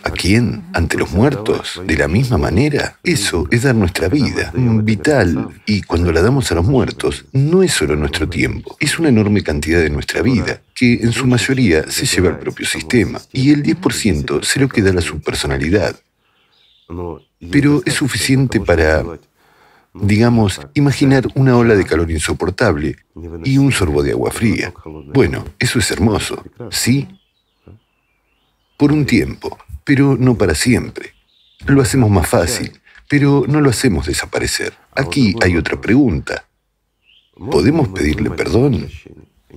¿A quién? ¿Ante los muertos? ¿De la misma manera? Eso es dar nuestra vida, vital, y cuando la damos a los muertos, no es solo nuestro tiempo, es una enorme cantidad de nuestra vida, que en su mayoría se lleva al propio sistema, y el 10% se lo queda a la subpersonalidad. Pero es suficiente para, digamos, imaginar una ola de calor insoportable y un sorbo de agua fría. Bueno, eso es hermoso, ¿sí? Por un tiempo pero no para siempre. Lo hacemos más fácil, pero no lo hacemos desaparecer. Aquí hay otra pregunta. ¿Podemos pedirle perdón?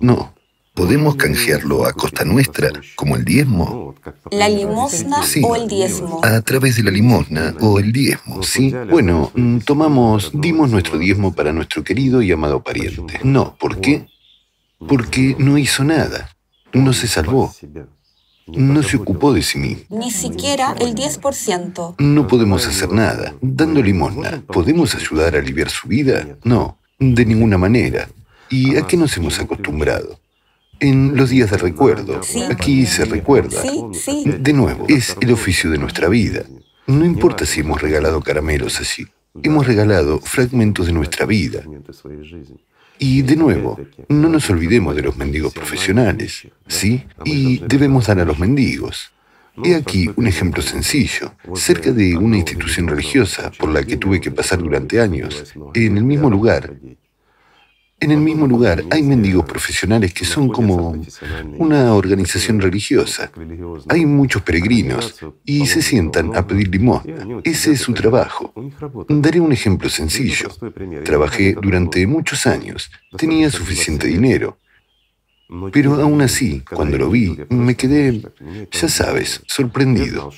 No. ¿Podemos canjearlo a costa nuestra, como el diezmo? ¿La limosna o el diezmo? A través de la limosna o el diezmo, ¿sí? Bueno, mm, tomamos, dimos nuestro diezmo para nuestro querido y amado pariente. No, ¿por qué? Porque no hizo nada, no se salvó no se ocupó de sí mismo. Ni siquiera el 10%. No podemos hacer nada. Dando limosna, ¿podemos ayudar a aliviar su vida? No, de ninguna manera. ¿Y a qué nos hemos acostumbrado? En los días de recuerdo. Aquí se recuerda. De nuevo, es el oficio de nuestra vida. No importa si hemos regalado caramelos así. Hemos regalado fragmentos de nuestra vida. Y de nuevo, no nos olvidemos de los mendigos profesionales, ¿sí? Y debemos dar a los mendigos. He aquí un ejemplo sencillo. Cerca de una institución religiosa por la que tuve que pasar durante años, en el mismo lugar, en el mismo lugar hay mendigos profesionales que son como una organización religiosa. Hay muchos peregrinos y se sientan a pedir limosna. Ese es su trabajo. Daré un ejemplo sencillo. Trabajé durante muchos años. Tenía suficiente dinero. Pero aún así, cuando lo vi, me quedé, ya sabes, sorprendido.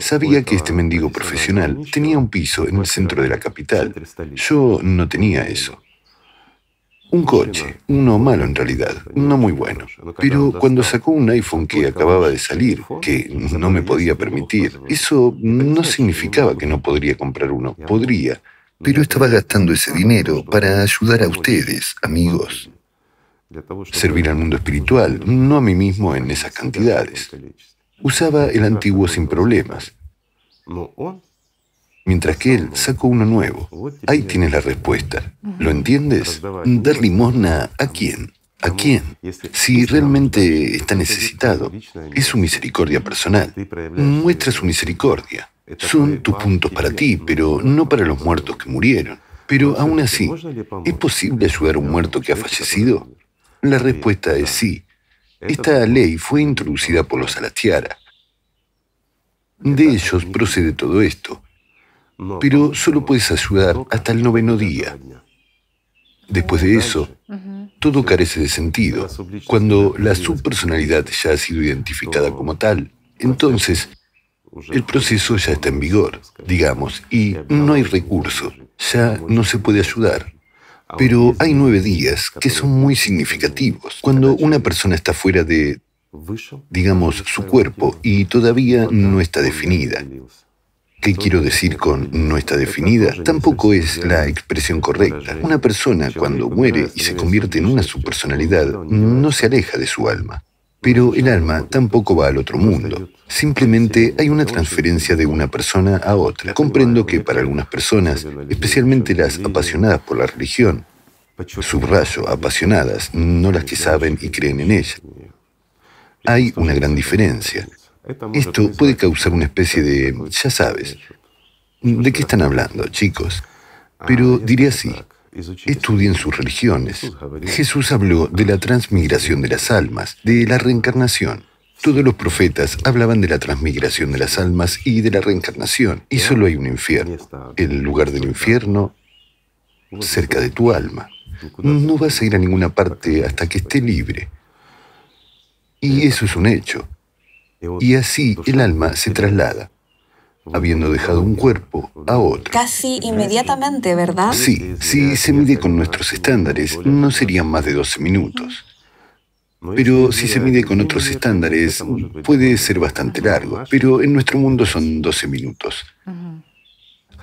Sabía que este mendigo profesional tenía un piso en el centro de la capital. Yo no tenía eso. Un coche, uno malo en realidad, no muy bueno. Pero cuando sacó un iPhone que acababa de salir, que no me podía permitir, eso no significaba que no podría comprar uno, podría. Pero estaba gastando ese dinero para ayudar a ustedes, amigos. Servir al mundo espiritual, no a mí mismo en esas cantidades. Usaba el antiguo sin problemas mientras que él sacó uno nuevo. Ahí tienes la respuesta. ¿Lo entiendes? ¿Dar limosna a quién? ¿A quién? Si realmente está necesitado, es su misericordia personal. Muestra su misericordia. Son tus puntos para ti, pero no para los muertos que murieron. Pero aún así, ¿es posible ayudar a un muerto que ha fallecido? La respuesta es sí. Esta ley fue introducida por los Salatiara. De ellos procede todo esto pero solo puedes ayudar hasta el noveno día. Después de eso, todo carece de sentido. Cuando la subpersonalidad ya ha sido identificada como tal, entonces el proceso ya está en vigor, digamos, y no hay recurso, ya no se puede ayudar. Pero hay nueve días que son muy significativos. Cuando una persona está fuera de, digamos, su cuerpo y todavía no está definida. ¿Qué quiero decir con no está definida? Tampoco es la expresión correcta. Una persona cuando muere y se convierte en una subpersonalidad no se aleja de su alma. Pero el alma tampoco va al otro mundo. Simplemente hay una transferencia de una persona a otra. Comprendo que para algunas personas, especialmente las apasionadas por la religión, subrayo, apasionadas, no las que saben y creen en ella, hay una gran diferencia. Esto puede causar una especie de, ya sabes, ¿de qué están hablando, chicos? Pero diré así, estudien sus religiones. Jesús habló de la transmigración de las almas, de la reencarnación. Todos los profetas hablaban de la transmigración de las almas y de la reencarnación, y solo hay un infierno. El lugar del infierno cerca de tu alma. No vas a ir a ninguna parte hasta que esté libre. Y eso es un hecho. Y así el alma se traslada, habiendo dejado un cuerpo a otro. Casi inmediatamente, ¿verdad? Sí, si se mide con nuestros estándares, no serían más de 12 minutos. Pero si se mide con otros estándares, puede ser bastante largo, pero en nuestro mundo son 12 minutos.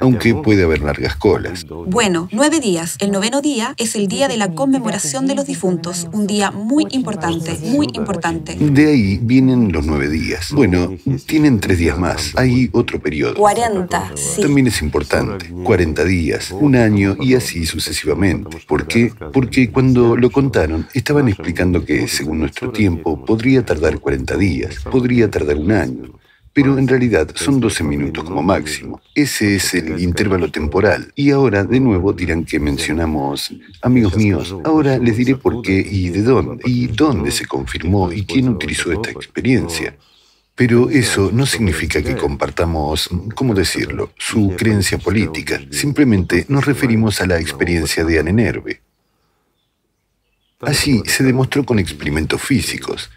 Aunque puede haber largas colas. Bueno, nueve días. El noveno día es el día de la conmemoración de los difuntos, un día muy importante, muy importante. De ahí vienen los nueve días. Bueno, tienen tres días más. Hay otro periodo. 40, sí. También es importante. 40 días, un año y así sucesivamente. ¿Por qué? Porque cuando lo contaron, estaban explicando que, según nuestro tiempo, podría tardar 40 días, podría tardar un año pero en realidad son 12 minutos como máximo. Ese es el intervalo temporal. Y ahora de nuevo dirán que mencionamos, amigos míos, ahora les diré por qué y de dónde, y dónde se confirmó y quién utilizó esta experiencia. Pero eso no significa que compartamos, ¿cómo decirlo?, su creencia política. Simplemente nos referimos a la experiencia de Anenerve. Así se demostró con experimentos físicos.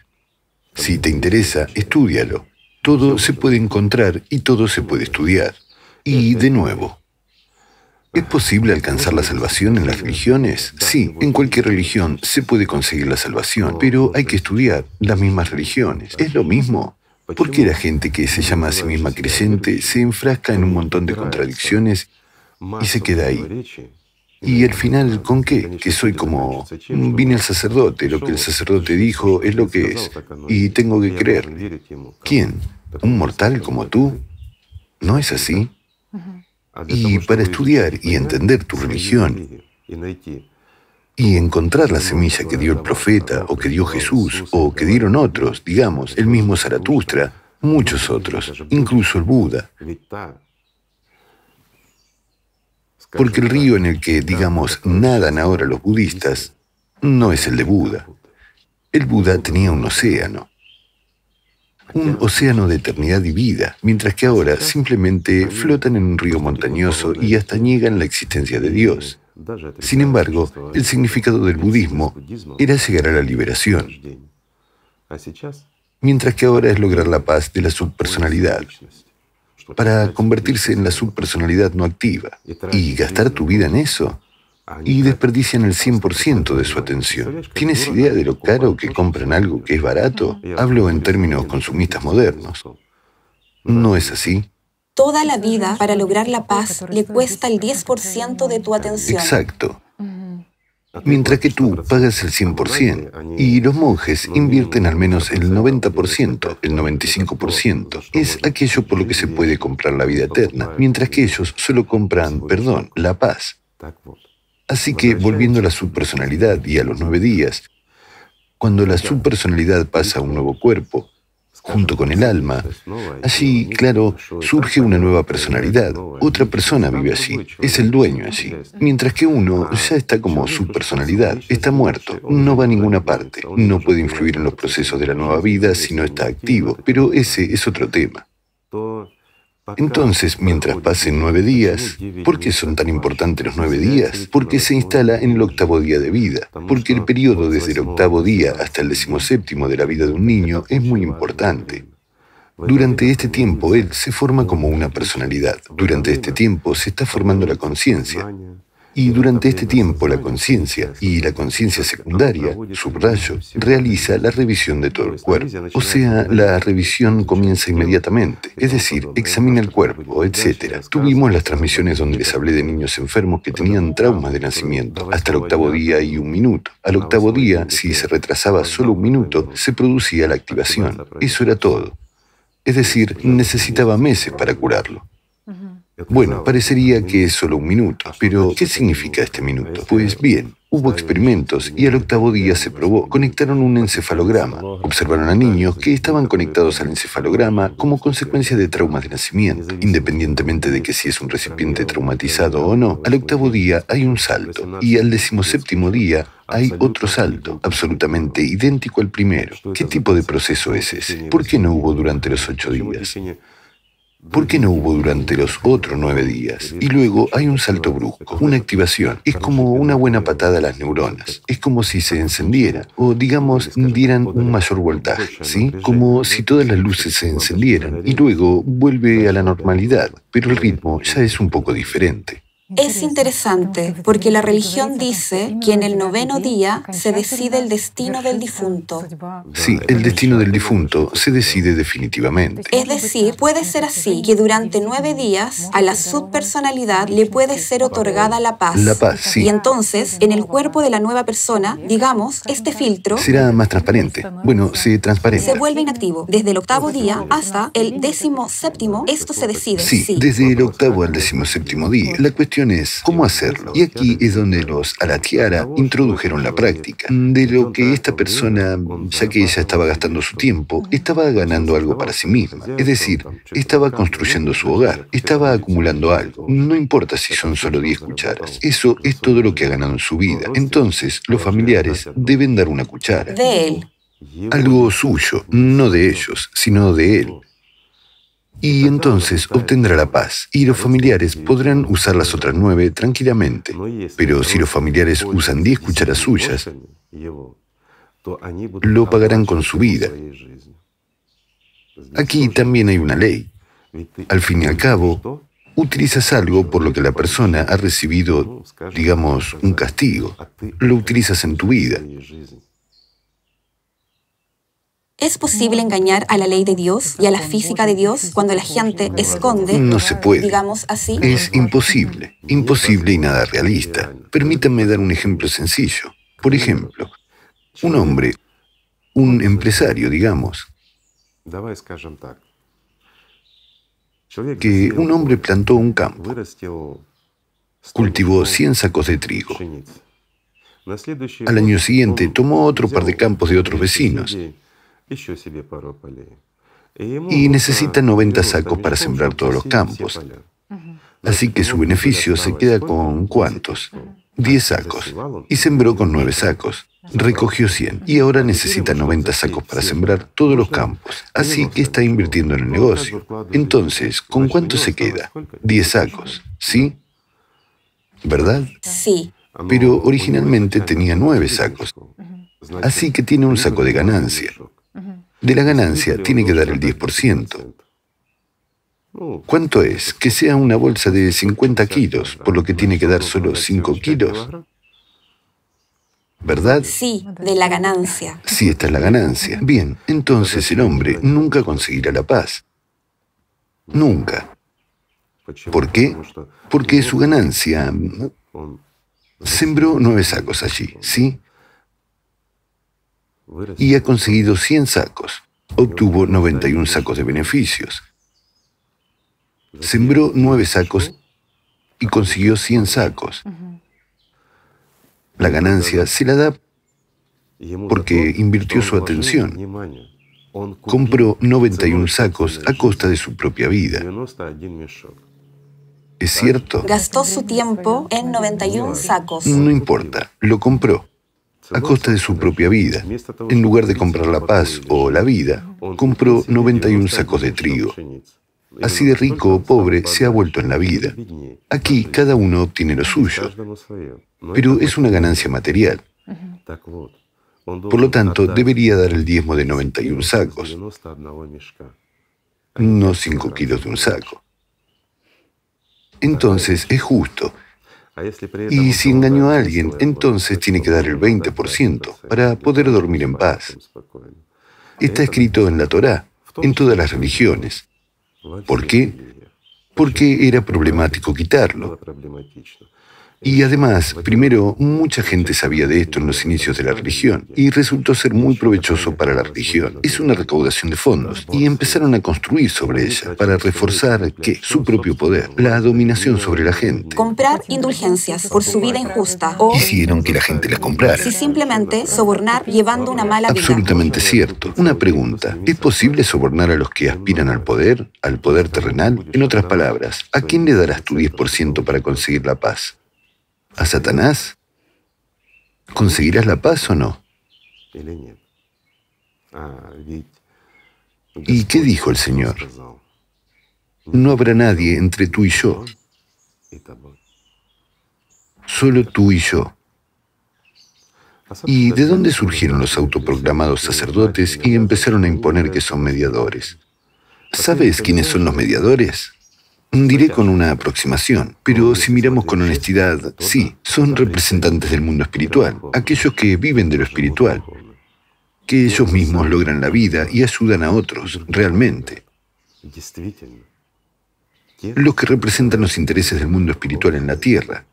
Si te interesa, estúdialo. Todo se puede encontrar y todo se puede estudiar. Y de nuevo, ¿es posible alcanzar la salvación en las religiones? Sí, en cualquier religión se puede conseguir la salvación, pero hay que estudiar las mismas religiones. ¿Es lo mismo? ¿Por qué la gente que se llama a sí misma creyente se enfrasca en un montón de contradicciones y se queda ahí? Y al final, ¿con qué? Que soy como, vine al sacerdote, lo que el sacerdote dijo es lo que es, y tengo que creer. ¿Quién? ¿Un mortal como tú? ¿No es así? Y para estudiar y entender tu religión y encontrar la semilla que dio el profeta o que dio Jesús o que dieron otros, digamos, el mismo Zaratustra, muchos otros, incluso el Buda. Porque el río en el que, digamos, nadan ahora los budistas no es el de Buda. El Buda tenía un océano un océano de eternidad y vida, mientras que ahora simplemente flotan en un río montañoso y hasta niegan la existencia de Dios. Sin embargo, el significado del budismo era llegar a la liberación, mientras que ahora es lograr la paz de la subpersonalidad, para convertirse en la subpersonalidad no activa y gastar tu vida en eso y desperdician el 100% de su atención. ¿Tienes idea de lo caro que compran algo que es barato? Hablo en términos consumistas modernos. ¿No es así? Toda la vida, para lograr la paz, le cuesta el 10% de tu atención. Exacto. Mientras que tú pagas el 100% y los monjes invierten al menos el 90%, el 95%. Es aquello por lo que se puede comprar la vida eterna, mientras que ellos solo compran, perdón, la paz. Así que, volviendo a la subpersonalidad y a los nueve días, cuando la subpersonalidad pasa a un nuevo cuerpo, junto con el alma, allí, claro, surge una nueva personalidad. Otra persona vive allí, es el dueño allí. Mientras que uno ya está como subpersonalidad, está muerto, no va a ninguna parte, no puede influir en los procesos de la nueva vida si no está activo, pero ese es otro tema. Entonces, mientras pasen nueve días, ¿por qué son tan importantes los nueve días? Porque se instala en el octavo día de vida, porque el periodo desde el octavo día hasta el decimoséptimo de la vida de un niño es muy importante. Durante este tiempo él se forma como una personalidad. Durante este tiempo se está formando la conciencia. Y durante este tiempo la conciencia y la conciencia secundaria, subrayo, realiza la revisión de todo el cuerpo. O sea, la revisión comienza inmediatamente, es decir, examina el cuerpo, etc. Tuvimos las transmisiones donde les hablé de niños enfermos que tenían traumas de nacimiento, hasta el octavo día y un minuto. Al octavo día, si se retrasaba solo un minuto, se producía la activación. Eso era todo. Es decir, necesitaba meses para curarlo. Bueno, parecería que es solo un minuto, pero ¿qué significa este minuto? Pues bien, hubo experimentos y al octavo día se probó. Conectaron un encefalograma. Observaron a niños que estaban conectados al encefalograma como consecuencia de traumas de nacimiento. Independientemente de que si es un recipiente traumatizado o no, al octavo día hay un salto y al decimoséptimo día hay otro salto, absolutamente idéntico al primero. ¿Qué tipo de proceso es ese? ¿Por qué no hubo durante los ocho días? ¿Por qué no hubo durante los otros nueve días? Y luego hay un salto brusco, una activación. Es como una buena patada a las neuronas. Es como si se encendiera, o digamos, dieran un mayor voltaje, ¿sí? Como si todas las luces se encendieran y luego vuelve a la normalidad, pero el ritmo ya es un poco diferente. Es interesante porque la religión dice que en el noveno día se decide el destino del difunto. Sí, el destino del difunto se decide definitivamente. Es decir, puede ser así, que durante nueve días a la subpersonalidad le puede ser otorgada la paz. La paz, sí. Y entonces, en el cuerpo de la nueva persona, digamos, este filtro Será más transparente. Bueno, se transparenta. se vuelve inactivo. Desde el octavo día hasta el décimo séptimo, esto se decide. Sí, desde el octavo al decimoséptimo día. La cuestión es cómo hacerlo. Y aquí es donde los Alatiara introdujeron la práctica, de lo que esta persona, ya que ella estaba gastando su tiempo, estaba ganando algo para sí misma. Es decir, estaba construyendo su hogar, estaba acumulando algo. No importa si son solo 10 cucharas. Eso es todo lo que ha ganado en su vida. Entonces, los familiares deben dar una cuchara. De él. Algo suyo, no de ellos, sino de él. Y entonces obtendrá la paz y los familiares podrán usar las otras nueve tranquilamente. Pero si los familiares usan diez cucharas suyas, lo pagarán con su vida. Aquí también hay una ley. Al fin y al cabo, utilizas algo por lo que la persona ha recibido, digamos, un castigo. Lo utilizas en tu vida. ¿Es posible engañar a la ley de Dios y a la física de Dios cuando la gente esconde? No se puede. Digamos así. Es imposible, imposible y nada realista. Permítanme dar un ejemplo sencillo. Por ejemplo, un hombre, un empresario, digamos, que un hombre plantó un campo, cultivó 100 sacos de trigo. Al año siguiente tomó otro par de campos de otros vecinos y necesita 90 sacos para sembrar todos los campos. Así que su beneficio se queda con ¿cuántos? 10 sacos. Y sembró con 9 sacos. Recogió 100 y ahora necesita 90 sacos para sembrar todos los campos. Así que está invirtiendo en el negocio. Entonces, ¿con cuánto se queda? 10 sacos, ¿sí? ¿Verdad? Sí. Pero originalmente tenía 9 sacos. Así que tiene un saco de ganancia. De la ganancia tiene que dar el 10%. ¿Cuánto es? Que sea una bolsa de 50 kilos, por lo que tiene que dar solo 5 kilos. ¿Verdad? Sí, de la ganancia. Sí, esta es la ganancia. Bien, entonces el hombre nunca conseguirá la paz. Nunca. ¿Por qué? Porque su ganancia sembró nueve sacos allí, ¿sí? Y ha conseguido 100 sacos. Obtuvo 91 sacos de beneficios. Sembró nueve sacos y consiguió 100 sacos. La ganancia se la da porque invirtió su atención. Compró 91 sacos a costa de su propia vida. ¿Es cierto? Gastó su tiempo en 91 sacos. No importa, lo compró a costa de su propia vida. En lugar de comprar la paz o la vida, compró 91 sacos de trigo. Así de rico o pobre se ha vuelto en la vida. Aquí cada uno obtiene lo suyo, pero es una ganancia material. Por lo tanto, debería dar el diezmo de 91 sacos, no 5 kilos de un saco. Entonces es justo. Y si engañó a alguien, entonces tiene que dar el 20% para poder dormir en paz. Está escrito en la Torá, en todas las religiones. ¿Por qué? Porque era problemático quitarlo. Y además, primero, mucha gente sabía de esto en los inicios de la religión y resultó ser muy provechoso para la religión. Es una recaudación de fondos y empezaron a construir sobre ella para reforzar ¿qué? su propio poder, la dominación sobre la gente. Comprar indulgencias por su vida injusta o Hicieron que la gente las comprara. si simplemente sobornar llevando una mala vida. Absolutamente cierto. Una pregunta. ¿Es posible sobornar a los que aspiran al poder, al poder terrenal? En otras palabras, ¿a quién le darás tu 10% para conseguir la paz? ¿A Satanás? ¿Conseguirás la paz o no? ¿Y qué dijo el Señor? No habrá nadie entre tú y yo, solo tú y yo. ¿Y de dónde surgieron los autoproclamados sacerdotes y empezaron a imponer que son mediadores? ¿Sabes quiénes son los mediadores? Diré con una aproximación, pero si miramos con honestidad, sí, son representantes del mundo espiritual, aquellos que viven de lo espiritual, que ellos mismos logran la vida y ayudan a otros, realmente. Los que representan los intereses del mundo espiritual en la tierra.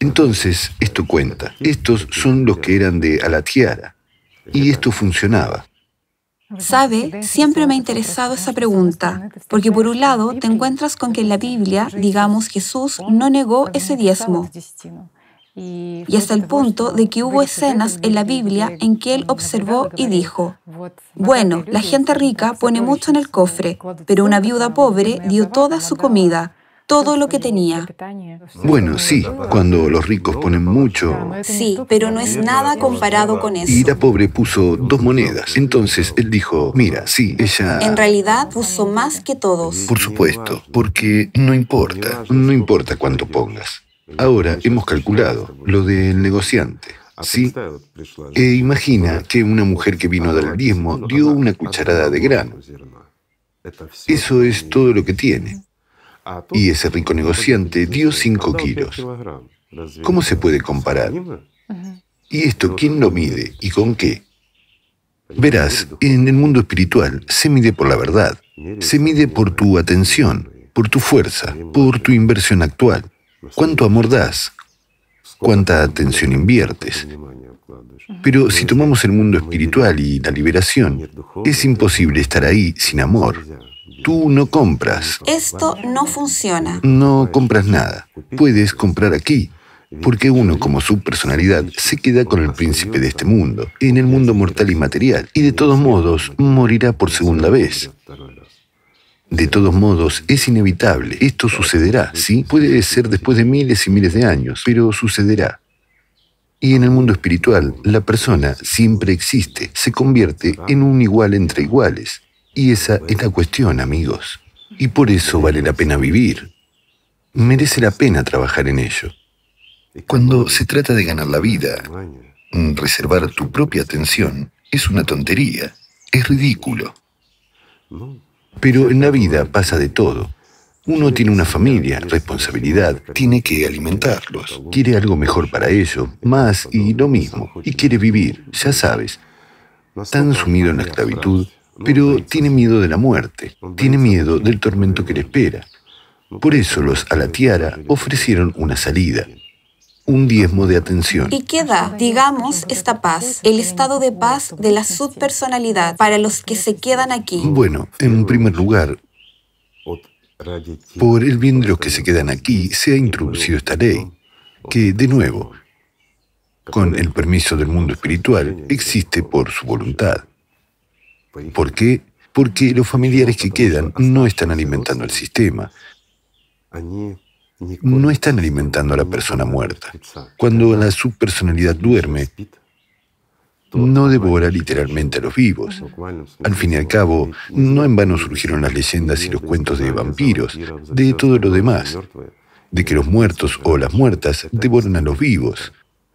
Entonces, esto cuenta. Estos son los que eran de Alatiara. Y esto funcionaba. Sabe, siempre me ha interesado esa pregunta, porque por un lado te encuentras con que en la Biblia, digamos, Jesús no negó ese diezmo. Y hasta el punto de que hubo escenas en la Biblia en que él observó y dijo, bueno, la gente rica pone mucho en el cofre, pero una viuda pobre dio toda su comida todo lo que tenía. Bueno, sí, cuando los ricos ponen mucho. Sí, pero no es nada comparado con eso. Y la pobre puso dos monedas. Entonces él dijo, mira, sí, ella... En realidad puso más que todos. Por supuesto, porque no importa, no importa cuánto pongas. Ahora hemos calculado lo del negociante. ¿Sí? E imagina que una mujer que vino a dar el diezmo dio una cucharada de grano. Eso es todo lo que tiene. Y ese rico negociante dio 5 kilos. ¿Cómo se puede comparar? ¿Y esto quién lo mide y con qué? Verás, en el mundo espiritual se mide por la verdad, se mide por tu atención, por tu fuerza, por tu inversión actual. ¿Cuánto amor das? ¿Cuánta atención inviertes? Pero si tomamos el mundo espiritual y la liberación, es imposible estar ahí sin amor, Tú no compras. Esto no funciona. No compras nada. Puedes comprar aquí. Porque uno, como su personalidad, se queda con el príncipe de este mundo, en el mundo mortal y material, y de todos modos morirá por segunda vez. De todos modos, es inevitable. Esto sucederá, ¿sí? Puede ser después de miles y miles de años, pero sucederá. Y en el mundo espiritual, la persona siempre existe, se convierte en un igual entre iguales. Y esa es la cuestión, amigos. Y por eso vale la pena vivir. Merece la pena trabajar en ello. Cuando se trata de ganar la vida, reservar tu propia atención es una tontería, es ridículo. Pero en la vida pasa de todo. Uno tiene una familia, responsabilidad, tiene que alimentarlos, quiere algo mejor para ello, más y lo mismo, y quiere vivir, ya sabes. Tan sumido en la esclavitud, pero tiene miedo de la muerte, tiene miedo del tormento que le espera. Por eso los Alatiara ofrecieron una salida, un diezmo de atención. ¿Y qué da, digamos, esta paz, el estado de paz de la subpersonalidad para los que se quedan aquí? Bueno, en primer lugar, por el bien de los que se quedan aquí, se ha introducido esta ley, que, de nuevo, con el permiso del mundo espiritual, existe por su voluntad. ¿Por qué? Porque los familiares que quedan no están alimentando el sistema. No están alimentando a la persona muerta. Cuando la subpersonalidad duerme, no devora literalmente a los vivos. Al fin y al cabo, no en vano surgieron las leyendas y los cuentos de vampiros, de todo lo demás, de que los muertos o las muertas devoran a los vivos,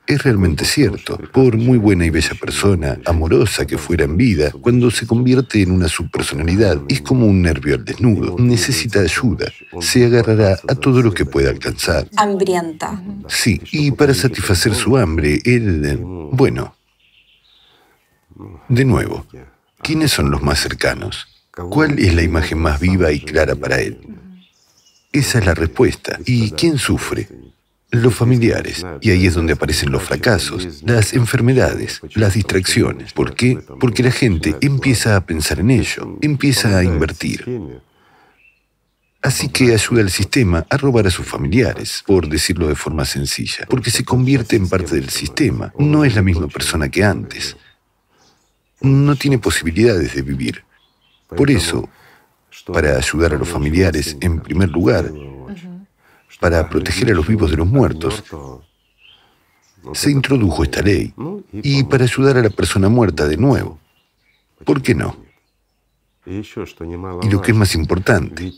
es realmente cierto. Por muy buena y bella persona, amorosa que fuera en vida, cuando se convierte en una subpersonalidad, es como un nervio al desnudo. Necesita ayuda. Se agarrará a todo lo que pueda alcanzar. Hambrienta. Sí, y para satisfacer su hambre, él... Bueno. De nuevo, ¿quiénes son los más cercanos? ¿Cuál es la imagen más viva y clara para él? Esa es la respuesta. ¿Y quién sufre? Los familiares. Y ahí es donde aparecen los fracasos, las enfermedades, las distracciones. ¿Por qué? Porque la gente empieza a pensar en ello, empieza a invertir. Así que ayuda al sistema a robar a sus familiares, por decirlo de forma sencilla, porque se convierte en parte del sistema, no es la misma persona que antes. No tiene posibilidades de vivir. Por eso, para ayudar a los familiares, en primer lugar, para proteger a los vivos de los muertos, se introdujo esta ley y para ayudar a la persona muerta de nuevo. ¿Por qué no? Y lo que es más importante,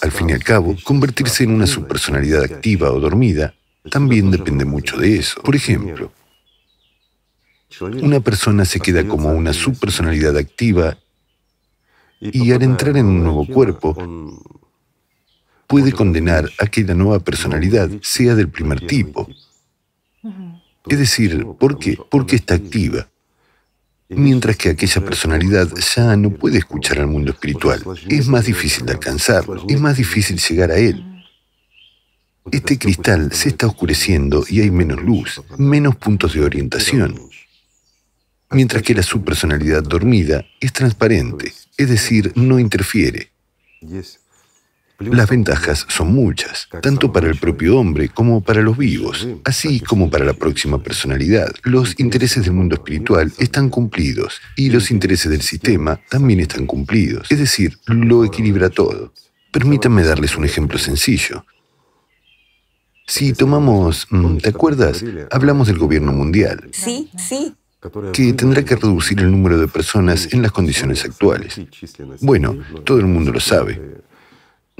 al fin y al cabo, convertirse en una subpersonalidad activa o dormida también depende mucho de eso. Por ejemplo, una persona se queda como una subpersonalidad activa Y al entrar en un nuevo cuerpo, puede condenar a que la nueva personalidad sea del primer tipo. Es decir, ¿por qué? Porque está activa. Mientras que aquella personalidad ya no puede escuchar al mundo espiritual. Es más difícil de alcanzarlo, es más difícil llegar a él. Este cristal se está oscureciendo y hay menos luz, menos puntos de orientación. Mientras que la subpersonalidad dormida es transparente, es decir, no interfiere. Las ventajas son muchas, tanto para el propio hombre como para los vivos, así como para la próxima personalidad. Los intereses del mundo espiritual están cumplidos y los intereses del sistema también están cumplidos, es decir, lo equilibra todo. Permítanme darles un ejemplo sencillo. Si tomamos, mm, ¿te acuerdas? Hablamos del gobierno mundial. Sí, sí que tendrá que reducir el número de personas en las condiciones actuales. Bueno, todo el mundo lo sabe.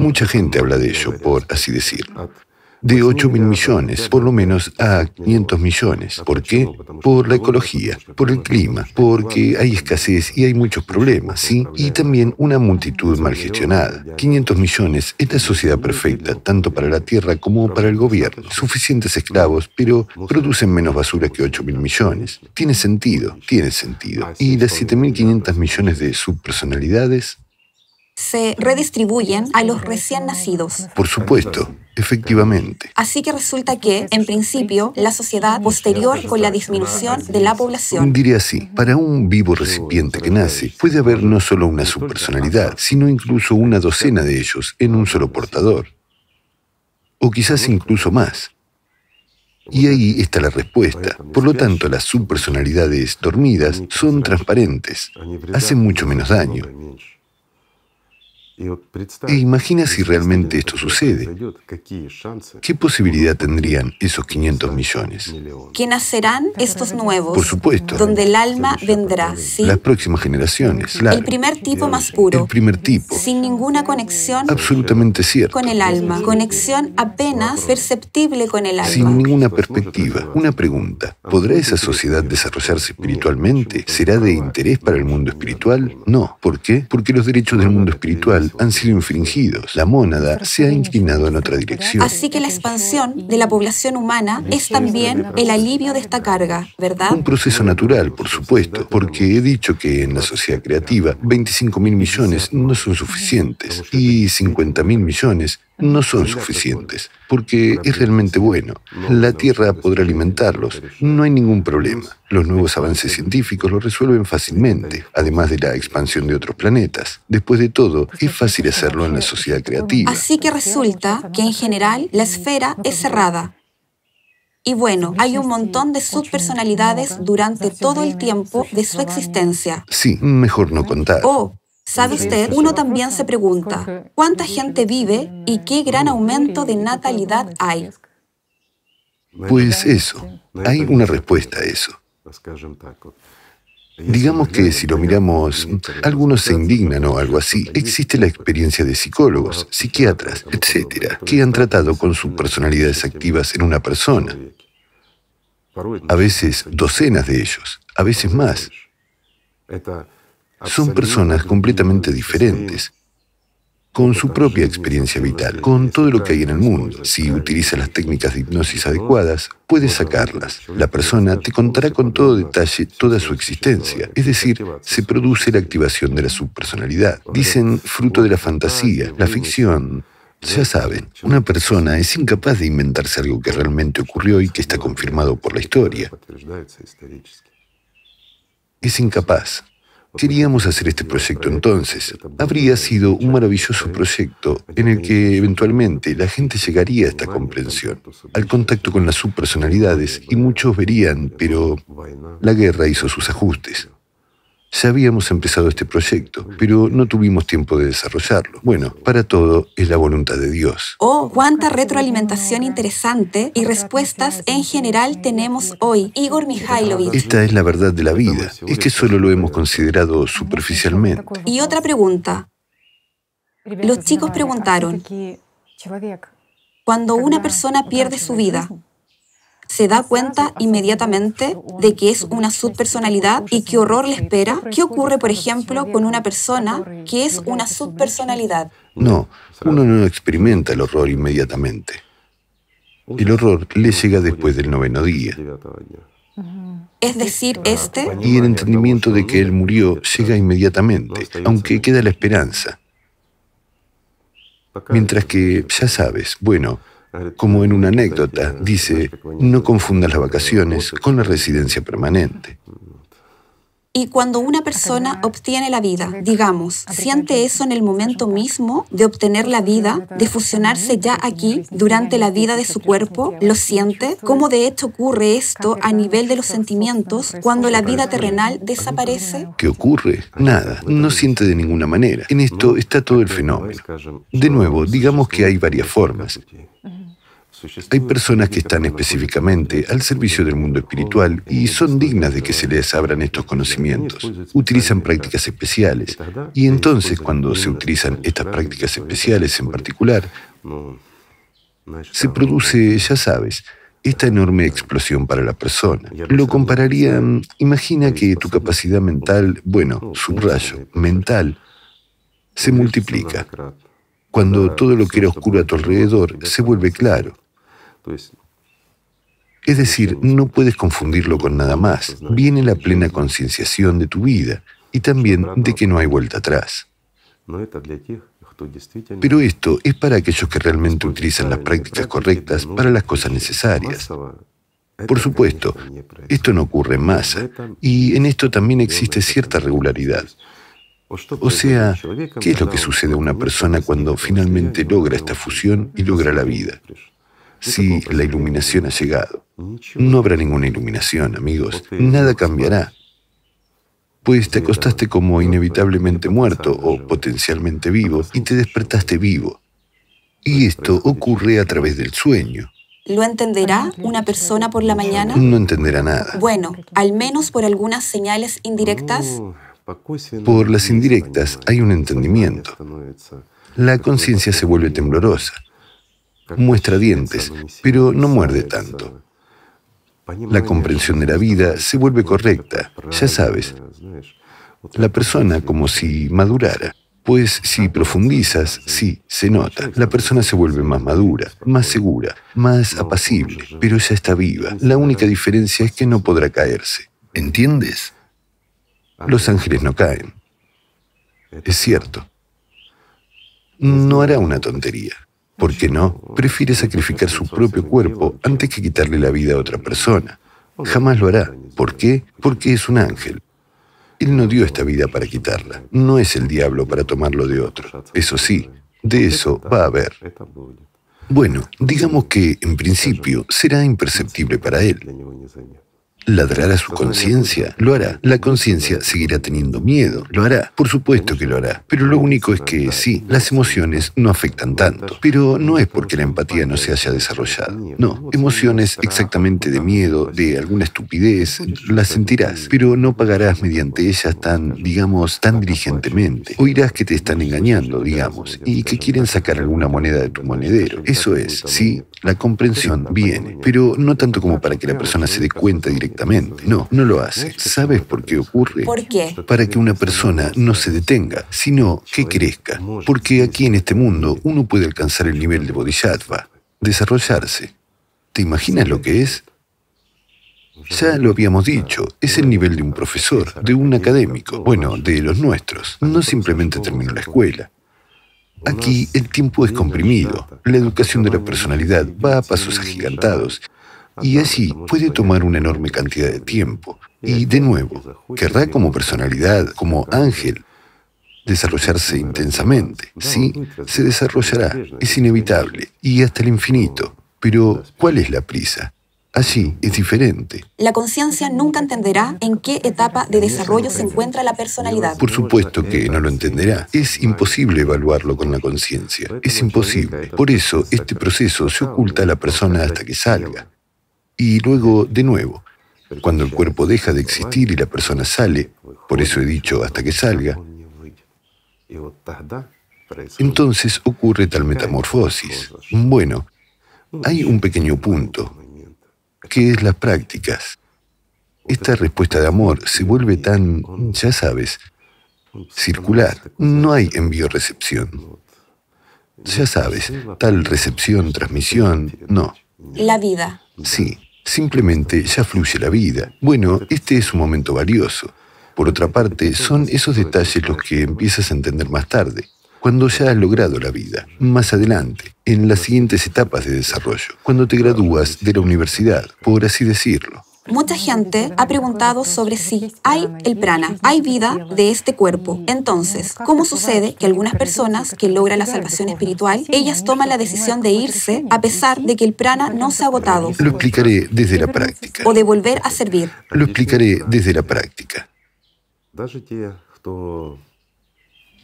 Mucha gente habla de ello, por así decirlo de 8 mil millones, por lo menos a 500 millones. ¿Por qué? Por la ecología, por el clima, porque hay escasez y hay muchos problemas, ¿sí? Y también una multitud mal gestionada. 500 millones es la sociedad perfecta, tanto para la Tierra como para el gobierno. Suficientes esclavos, pero producen menos basura que 8 mil millones. Tiene sentido, tiene sentido. Y las 7.500 millones de subpersonalidades se redistribuyen a los recién nacidos. Por supuesto, efectivamente. Así que resulta que, en principio, la sociedad posterior con la disminución de la población. Diría así, para un vivo recipiente que nace, puede haber no solo una subpersonalidad, sino incluso una docena de ellos en un solo portador. O quizás incluso más. Y ahí está la respuesta. Por lo tanto, las subpersonalidades dormidas son transparentes, hacen mucho menos daño. E imagina si realmente esto sucede. ¿Qué posibilidad tendrían esos 500 millones? Que nacerán estos nuevos. Por supuesto. Donde el alma vendrá, ¿sí? Las próximas generaciones, claro. El primer tipo más puro. El primer tipo. Sin ninguna conexión. Absolutamente cierto. Con el alma. Conexión apenas perceptible con el alma. Sin ninguna perspectiva. Una pregunta. ¿Podrá esa sociedad desarrollarse espiritualmente? ¿Será de interés para el mundo espiritual? No. ¿Por qué? Porque los derechos del mundo espiritual han sido infringidos. La mónada se ha inclinado en otra dirección. Así que la expansión de la población humana es también el alivio de esta carga, ¿verdad? Un proceso natural, por supuesto, porque he dicho que en la sociedad creativa 25 mil millones no son suficientes y 50 mil millones no son suficientes, porque es realmente bueno. La Tierra podrá alimentarlos, no hay ningún problema. Los nuevos avances científicos lo resuelven fácilmente, además de la expansión de otros planetas. Después de todo, es fácil hacerlo en la sociedad creativa. Así que resulta que en general la esfera es cerrada. Y bueno, hay un montón de subpersonalidades durante todo el tiempo de su existencia. Sí, mejor no contar. Oh, ¿Sabe usted? Uno también se pregunta, ¿cuánta gente vive y qué gran aumento de natalidad hay? Pues eso, hay una respuesta a eso. Digamos que si lo miramos, algunos se indignan o algo así. Existe la experiencia de psicólogos, psiquiatras, etcétera, que han tratado con sus personalidades activas en una persona. A veces docenas de ellos, a veces más son personas completamente diferentes, con su propia experiencia vital, con todo lo que hay en el mundo. Si utiliza las técnicas de hipnosis adecuadas, puedes sacarlas. La persona te contará con todo detalle toda su existencia, es decir, se produce la activación de la subpersonalidad. Dicen fruto de la fantasía, la ficción. Ya saben, una persona es incapaz de inventarse algo que realmente ocurrió y que está confirmado por la historia. Es incapaz. Queríamos hacer este proyecto entonces. Habría sido un maravilloso proyecto en el que eventualmente la gente llegaría a esta comprensión, al contacto con las subpersonalidades y muchos verían, pero la guerra hizo sus ajustes. Ya habíamos empezado este proyecto, pero no tuvimos tiempo de desarrollarlo. Bueno, para todo es la voluntad de Dios. Oh, cuánta retroalimentación interesante y respuestas en general tenemos hoy. Igor Mikhailovich. Esta es la verdad de la vida. Es que solo lo hemos considerado superficialmente. Y otra pregunta. Los chicos preguntaron, cuando una persona pierde su vida, se da cuenta inmediatamente de que es una subpersonalidad y qué horror le espera. ¿Qué ocurre, por ejemplo, con una persona que es una subpersonalidad? No, uno no experimenta el horror inmediatamente. El horror le llega después del noveno día. Es decir, este... Y el entendimiento de que él murió llega inmediatamente, aunque queda la esperanza. Mientras que, ya sabes, bueno, como en una anécdota, dice, no confundas las vacaciones con la residencia permanente. Y cuando una persona obtiene la vida, digamos, siente eso en el momento mismo de obtener la vida, de fusionarse ya aquí, durante la vida de su cuerpo, lo siente, como de hecho ocurre esto a nivel de los sentimientos cuando la vida terrenal desaparece. ¿Qué ocurre? Nada, no siente de ninguna manera. En esto está todo el fenómeno. De nuevo, digamos que hay varias formas. Hay personas que están específicamente al servicio del mundo espiritual y son dignas de que se les abran estos conocimientos. Utilizan prácticas especiales y entonces cuando se utilizan estas prácticas especiales en particular, se produce, ya sabes, esta enorme explosión para la persona. Lo compararía, imagina que tu capacidad mental, bueno, subrayo, mental, se multiplica. Cuando todo lo que era oscuro a tu alrededor se vuelve claro. Es decir, no puedes confundirlo con nada más. Viene la plena concienciación de tu vida y también de que no hay vuelta atrás. Pero esto es para aquellos que realmente utilizan las prácticas correctas para las cosas necesarias. Por supuesto, esto no ocurre en masa. Y en esto también existe cierta regularidad. O sea, ¿qué es lo que sucede a una persona cuando finalmente logra esta fusión y logra la vida? Si la iluminación ha llegado. No habrá ninguna iluminación, amigos. Nada cambiará. Pues te acostaste como inevitablemente muerto o potencialmente vivo y te despertaste vivo. Y esto ocurre a través del sueño. ¿Lo entenderá una persona por la mañana? No entenderá nada. Bueno, al menos por algunas señales indirectas. Por las indirectas hay un entendimiento. La conciencia se vuelve temblorosa muestra dientes, pero no muerde tanto. La comprensión de la vida se vuelve correcta, ya sabes. La persona como si madurara. Pues si profundizas, sí, se nota. La persona se vuelve más madura, más segura, más apacible, pero ya está viva. La única diferencia es que no podrá caerse. ¿Entiendes? Los ángeles no caen. Es cierto. No hará una tontería. ¿Por qué no? Prefiere sacrificar su propio cuerpo antes que quitarle la vida a otra persona. Jamás lo hará. ¿Por qué? Porque es un ángel. Él no dio esta vida para quitarla. No es el diablo para tomarlo de otro. Eso sí, de eso va a haber. Bueno, digamos que en principio será imperceptible para él. ¿Ladrará su conciencia? Lo hará. La conciencia seguirá teniendo miedo. Lo hará. Por supuesto que lo hará. Pero lo único es que sí, las emociones no afectan tanto. Pero no es porque la empatía no se haya desarrollado. No, emociones exactamente de miedo, de alguna estupidez, las sentirás, pero no pagarás mediante ellas tan, digamos, tan diligentemente. Oirás que te están engañando, digamos, y que quieren sacar alguna moneda de tu monedero. Eso es, sí, la comprensión viene, pero no tanto como para que la persona se dé cuenta directamente no, no lo hace. ¿Sabes por qué ocurre? ¿Por qué? Para que una persona no se detenga, sino que crezca. Porque aquí en este mundo uno puede alcanzar el nivel de Bodhisattva, desarrollarse. ¿Te imaginas lo que es? Ya lo habíamos dicho, es el nivel de un profesor, de un académico, bueno, de los nuestros. No simplemente terminó la escuela. Aquí el tiempo es comprimido, la educación de la personalidad va a pasos agigantados y así puede tomar una enorme cantidad de tiempo. Y de nuevo, querrá como personalidad, como ángel, desarrollarse intensamente. Sí, se desarrollará, es inevitable, y hasta el infinito. Pero, ¿cuál es la prisa? Allí es diferente. La conciencia nunca entenderá en qué etapa de desarrollo se encuentra la personalidad. Por supuesto que no lo entenderá. Es imposible evaluarlo con la conciencia. Es imposible. Por eso este proceso se oculta a la persona hasta que salga. Y luego, de nuevo, cuando el cuerpo deja de existir y la persona sale, por eso he dicho hasta que salga, entonces ocurre tal metamorfosis. Bueno, hay un pequeño punto. ¿Qué es las prácticas? Esta respuesta de amor se vuelve tan, ya sabes, circular. No hay envío-recepción. Ya sabes, tal recepción, transmisión, no. La vida. Sí, simplemente ya fluye la vida. Bueno, este es un momento valioso. Por otra parte, son esos detalles los que empiezas a entender más tarde, cuando ya has logrado la vida, más adelante, en las siguientes etapas de desarrollo, cuando te gradúas de la universidad, por así decirlo. Mucha gente ha preguntado sobre si hay el prana, hay vida de este cuerpo. Entonces, ¿cómo sucede que algunas personas que logran la salvación espiritual, ellas toman la decisión de irse a pesar de que el prana no se ha agotado? Lo explicaré desde la práctica. O de volver a servir. Lo explicaré desde la práctica.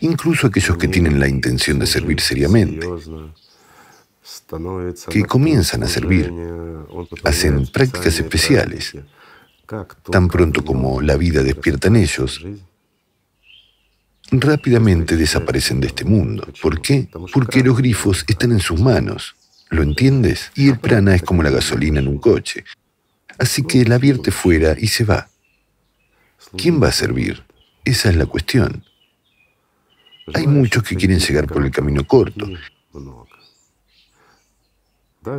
Incluso aquellos que tienen la intención de servir seriamente, que comienzan a servir, hacen prácticas especiales. Tan pronto como la vida despierta en ellos, rápidamente desaparecen de este mundo. ¿Por qué? Porque los grifos están en sus manos. ¿Lo entiendes? Y el prana es como la gasolina en un coche. Así que la vierte fuera y se va. ¿Quién va a servir? Esa es la cuestión. Hay muchos que quieren llegar por el camino corto,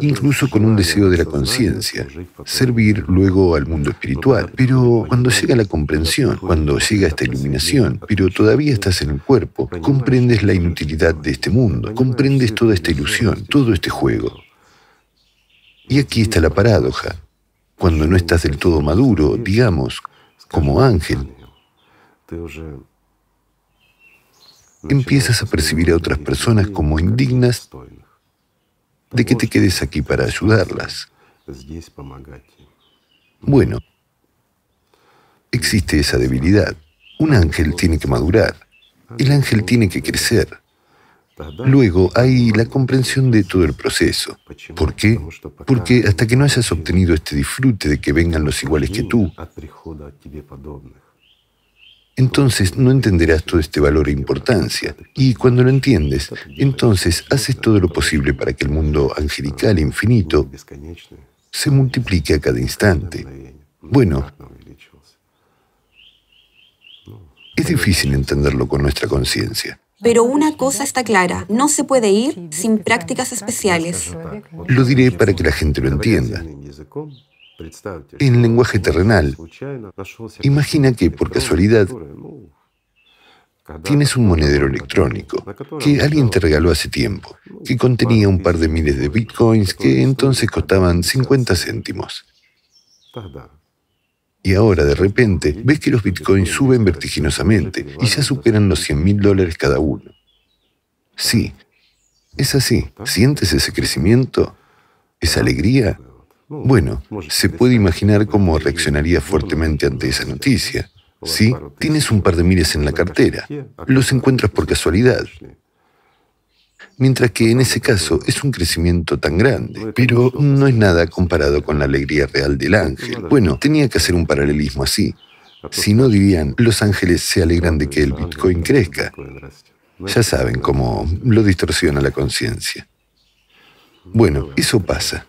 incluso con un deseo de la conciencia, servir luego al mundo espiritual. Pero cuando llega la comprensión, cuando llega esta iluminación, pero todavía estás en el cuerpo, comprendes la inutilidad de este mundo, comprendes toda esta ilusión, todo este juego. Y aquí está la paradoja. Cuando no estás del todo maduro, digamos, como ángel, empiezas a percibir a otras personas como indignas de que te quedes aquí para ayudarlas. Bueno, existe esa debilidad. Un ángel tiene que madurar. El ángel tiene que crecer. Luego hay la comprensión de todo el proceso. ¿Por qué? Porque hasta que no hayas obtenido este disfrute de que vengan los iguales que tú, entonces no entenderás todo este valor e importancia. Y cuando lo entiendes, entonces haces todo lo posible para que el mundo angelical infinito se multiplique a cada instante. Bueno, es difícil entenderlo con nuestra conciencia. Pero una cosa está clara, no se puede ir sin prácticas especiales. Lo diré para que la gente lo entienda. En lenguaje terrenal, imagina que por casualidad tienes un monedero electrónico que alguien te regaló hace tiempo, que contenía un par de miles de bitcoins que entonces costaban 50 céntimos. Y ahora de repente ves que los bitcoins suben vertiginosamente y ya superan los 100 mil dólares cada uno. Sí, es así. ¿Sientes ese crecimiento? ¿Esa alegría? Bueno, se puede imaginar cómo reaccionaría fuertemente ante esa noticia. Sí, tienes un par de miles en la cartera, los encuentras por casualidad. Mientras que en ese caso es un crecimiento tan grande, pero no es nada comparado con la alegría real del ángel. Bueno, tenía que hacer un paralelismo así. Si no dirían, los ángeles se alegran de que el Bitcoin crezca. Ya saben cómo lo distorsiona la conciencia. Bueno, eso pasa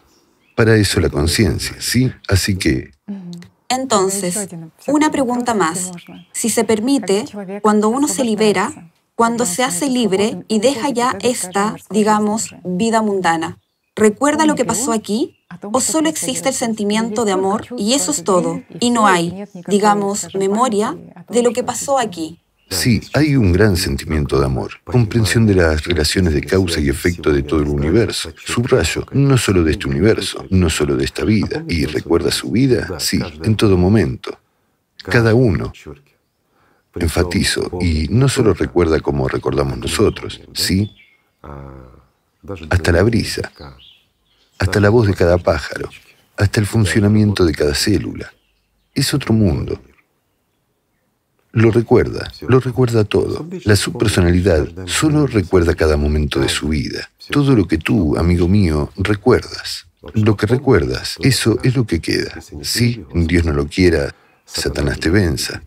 para eso la conciencia, ¿sí? Así que... Entonces, una pregunta más. Si se permite, cuando uno se libera, cuando se hace libre y deja ya esta, digamos, vida mundana, ¿recuerda lo que pasó aquí? ¿O solo existe el sentimiento de amor y eso es todo? Y no hay, digamos, memoria de lo que pasó aquí. Sí, hay un gran sentimiento de amor, comprensión de las relaciones de causa y efecto de todo el universo. Subrayo, no solo de este universo, no solo de esta vida. ¿Y recuerda su vida? Sí, en todo momento. Cada uno. Enfatizo, y no solo recuerda como recordamos nosotros, sí, hasta la brisa, hasta la voz de cada pájaro, hasta el funcionamiento de cada célula. Es otro mundo, lo recuerda, lo recuerda todo. La subpersonalidad solo recuerda cada momento de su vida. Todo lo que tú, amigo mío, recuerdas. Lo que recuerdas, eso es lo que queda. Si Dios no lo quiera, Satanás te venza.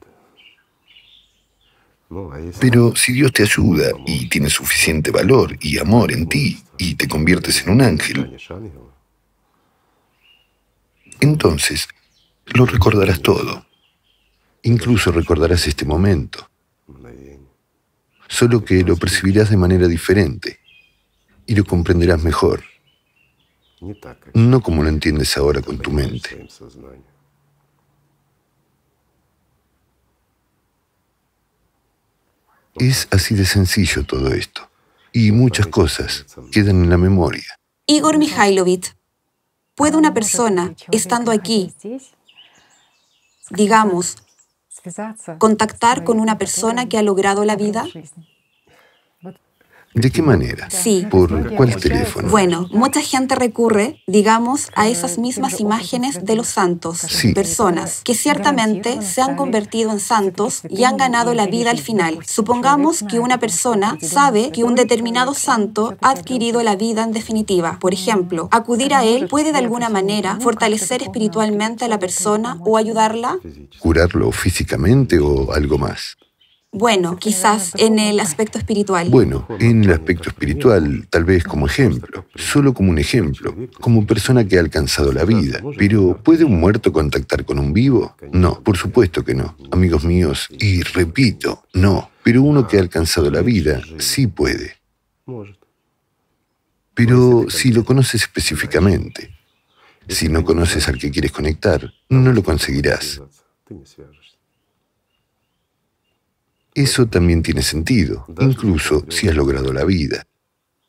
Pero si Dios te ayuda y tiene suficiente valor y amor en ti y te conviertes en un ángel, entonces lo recordarás todo. Incluso recordarás este momento, solo que lo percibirás de manera diferente y lo comprenderás mejor, no como lo entiendes ahora con tu mente. Es así de sencillo todo esto. Y muchas cosas quedan en la memoria. Igor Mikhailovich, ¿puede una persona, estando aquí, digamos, contactar con una persona que ha logrado la vida? ¿De qué manera? Sí. ¿Por cuál teléfono? Bueno, mucha gente recurre, digamos, a esas mismas imágenes de los santos, Sí. personas que ciertamente se han convertido en santos y han ganado la vida al final. Supongamos que una persona sabe que un determinado santo ha adquirido la vida en definitiva. Por ejemplo, acudir a él puede de alguna manera fortalecer espiritualmente a la persona o ayudarla. ¿Curarlo físicamente o algo más? Bueno, quizás en el aspecto espiritual. Bueno, en el aspecto espiritual, tal vez como ejemplo, solo como un ejemplo, como persona que ha alcanzado la vida. Pero ¿puede un muerto contactar con un vivo? No, por supuesto que no, amigos míos, y repito, no. Pero uno que ha alcanzado la vida sí puede. Pero si lo conoces específicamente, si no conoces al que quieres conectar, no lo conseguirás. Eso también tiene sentido, incluso si has logrado la vida.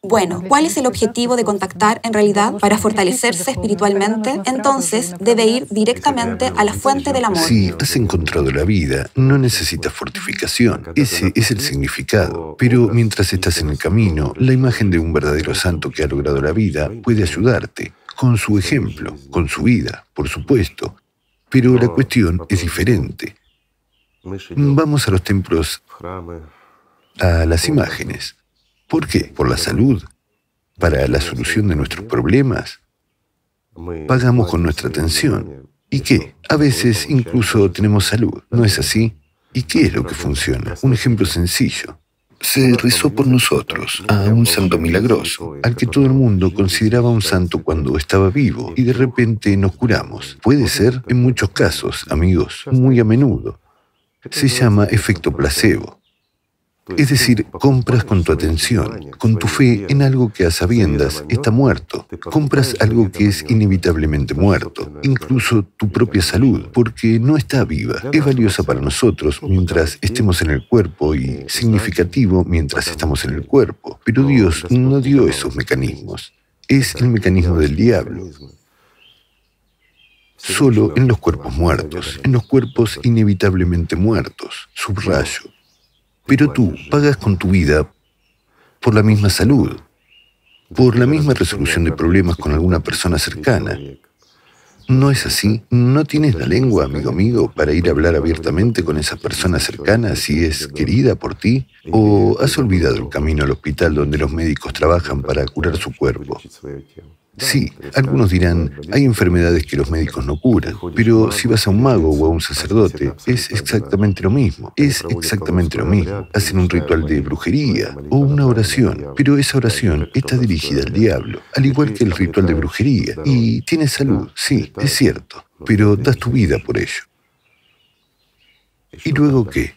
Bueno, ¿cuál es el objetivo de contactar en realidad para fortalecerse espiritualmente? Entonces debe ir directamente a la fuente del amor. Si has encontrado la vida, no necesitas fortificación. Ese es el significado. Pero mientras estás en el camino, la imagen de un verdadero santo que ha logrado la vida puede ayudarte, con su ejemplo, con su vida, por supuesto. Pero la cuestión es diferente. Vamos a los templos, a las imágenes. ¿Por qué? ¿Por la salud? ¿Para la solución de nuestros problemas? Pagamos con nuestra atención. ¿Y qué? A veces incluso tenemos salud, ¿no es así? ¿Y qué es lo que funciona? Un ejemplo sencillo. Se rezó por nosotros a un santo milagroso, al que todo el mundo consideraba un santo cuando estaba vivo, y de repente nos curamos. Puede ser, en muchos casos, amigos, muy a menudo. Se llama efecto placebo. Es decir, compras con tu atención, con tu fe en algo que a sabiendas está muerto. Compras algo que es inevitablemente muerto, incluso tu propia salud, porque no está viva. Es valiosa para nosotros mientras estemos en el cuerpo y significativo mientras estamos en el cuerpo. Pero Dios no dio esos mecanismos. Es el mecanismo del diablo. Solo en los cuerpos muertos, en los cuerpos inevitablemente muertos, subrayo. Pero tú pagas con tu vida por la misma salud, por la misma resolución de problemas con alguna persona cercana. ¿No es así? ¿No tienes la lengua, amigo mío, para ir a hablar abiertamente con esa persona cercana si es querida por ti? ¿O has olvidado el camino al hospital donde los médicos trabajan para curar su cuerpo? Sí, algunos dirán, hay enfermedades que los médicos no curan, pero si vas a un mago o a un sacerdote, es exactamente lo mismo, es exactamente lo mismo. Hacen un ritual de brujería o una oración, pero esa oración está dirigida al diablo, al igual que el ritual de brujería, y tienes salud, sí, es cierto, pero das tu vida por ello. ¿Y luego qué?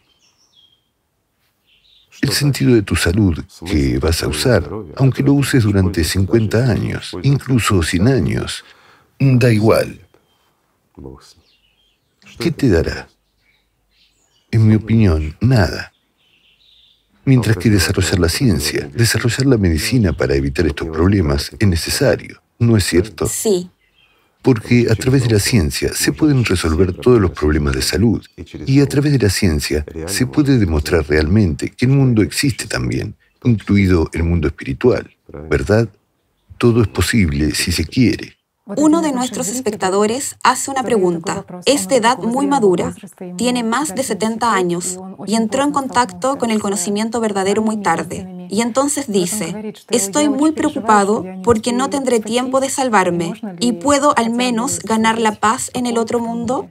El sentido de tu salud que vas a usar, aunque lo uses durante 50 años, incluso 100 años, da igual. ¿Qué te dará? En mi opinión, nada. Mientras que desarrollar la ciencia, desarrollar la medicina para evitar estos problemas es necesario, ¿no es cierto? Sí, Porque a través de la ciencia se pueden resolver todos los problemas de salud y a través de la ciencia se puede demostrar realmente que el mundo existe también, incluido el mundo espiritual, ¿verdad? Todo es posible si se quiere. Uno de nuestros espectadores hace una pregunta. Es de edad muy madura, tiene más de 70 años y entró en contacto con el conocimiento verdadero muy tarde. Y entonces dice, estoy muy preocupado porque no tendré tiempo de salvarme y puedo al menos ganar la paz en el otro mundo.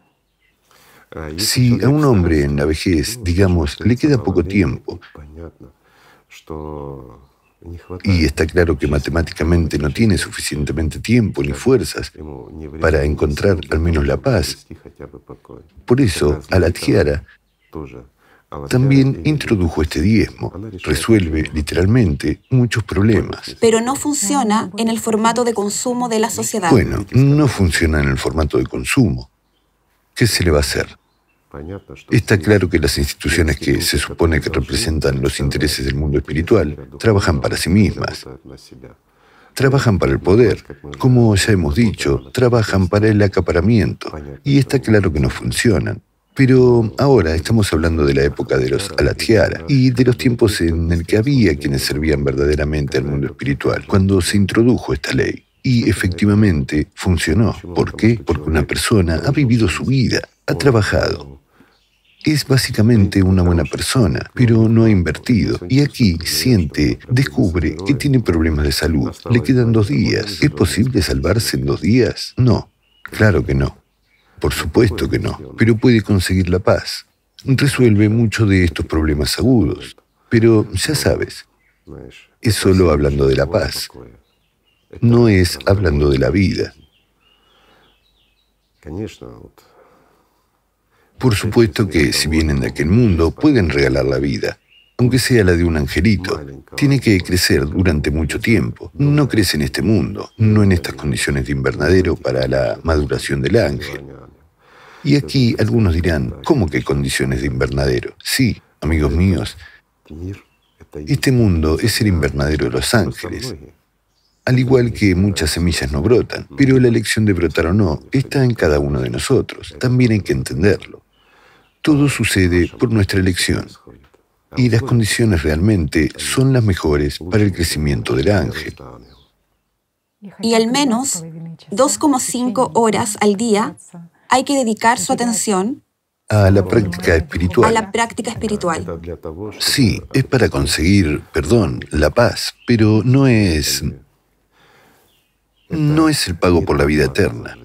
Si a un hombre en la vejez, digamos, le queda poco tiempo, Y está claro que matemáticamente no tiene suficientemente tiempo ni fuerzas para encontrar al menos la paz. Por eso, Alatgiara también introdujo este diezmo. Resuelve literalmente muchos problemas. Pero no funciona en el formato de consumo de la sociedad. Bueno, no funciona en el formato de consumo. ¿Qué se le va a hacer? Está claro que las instituciones que se supone que representan los intereses del mundo espiritual trabajan para sí mismas. Trabajan para el poder. Como ya hemos dicho, trabajan para el acaparamiento. Y está claro que no funcionan. Pero ahora estamos hablando de la época de los Alatiara y de los tiempos en el que había quienes servían verdaderamente al mundo espiritual, cuando se introdujo esta ley. Y efectivamente funcionó. ¿Por qué? Porque una persona ha vivido su vida, ha trabajado, es básicamente una buena persona, pero no ha invertido. Y aquí siente, descubre que tiene problemas de salud. Le quedan dos días. ¿Es posible salvarse en dos días? No, claro que no. Por supuesto que no, pero puede conseguir la paz. Resuelve muchos de estos problemas agudos. Pero ya sabes, es solo hablando de la paz. No es hablando de la vida. Por supuesto que si vienen de aquel mundo pueden regalar la vida, aunque sea la de un angelito. Tiene que crecer durante mucho tiempo. No crece en este mundo, no en estas condiciones de invernadero para la maduración del ángel. Y aquí algunos dirán, ¿cómo que condiciones de invernadero? Sí, amigos míos, este mundo es el invernadero de los ángeles. Al igual que muchas semillas no brotan, pero la elección de brotar o no está en cada uno de nosotros. También hay que entenderlo. Todo sucede por nuestra elección. Y las condiciones realmente son las mejores para el crecimiento del ángel. Y al menos 2,5 horas al día hay que dedicar su atención a la práctica espiritual. A la práctica espiritual. Sí, es para conseguir, perdón, la paz, pero no es no es el pago por la vida eterna.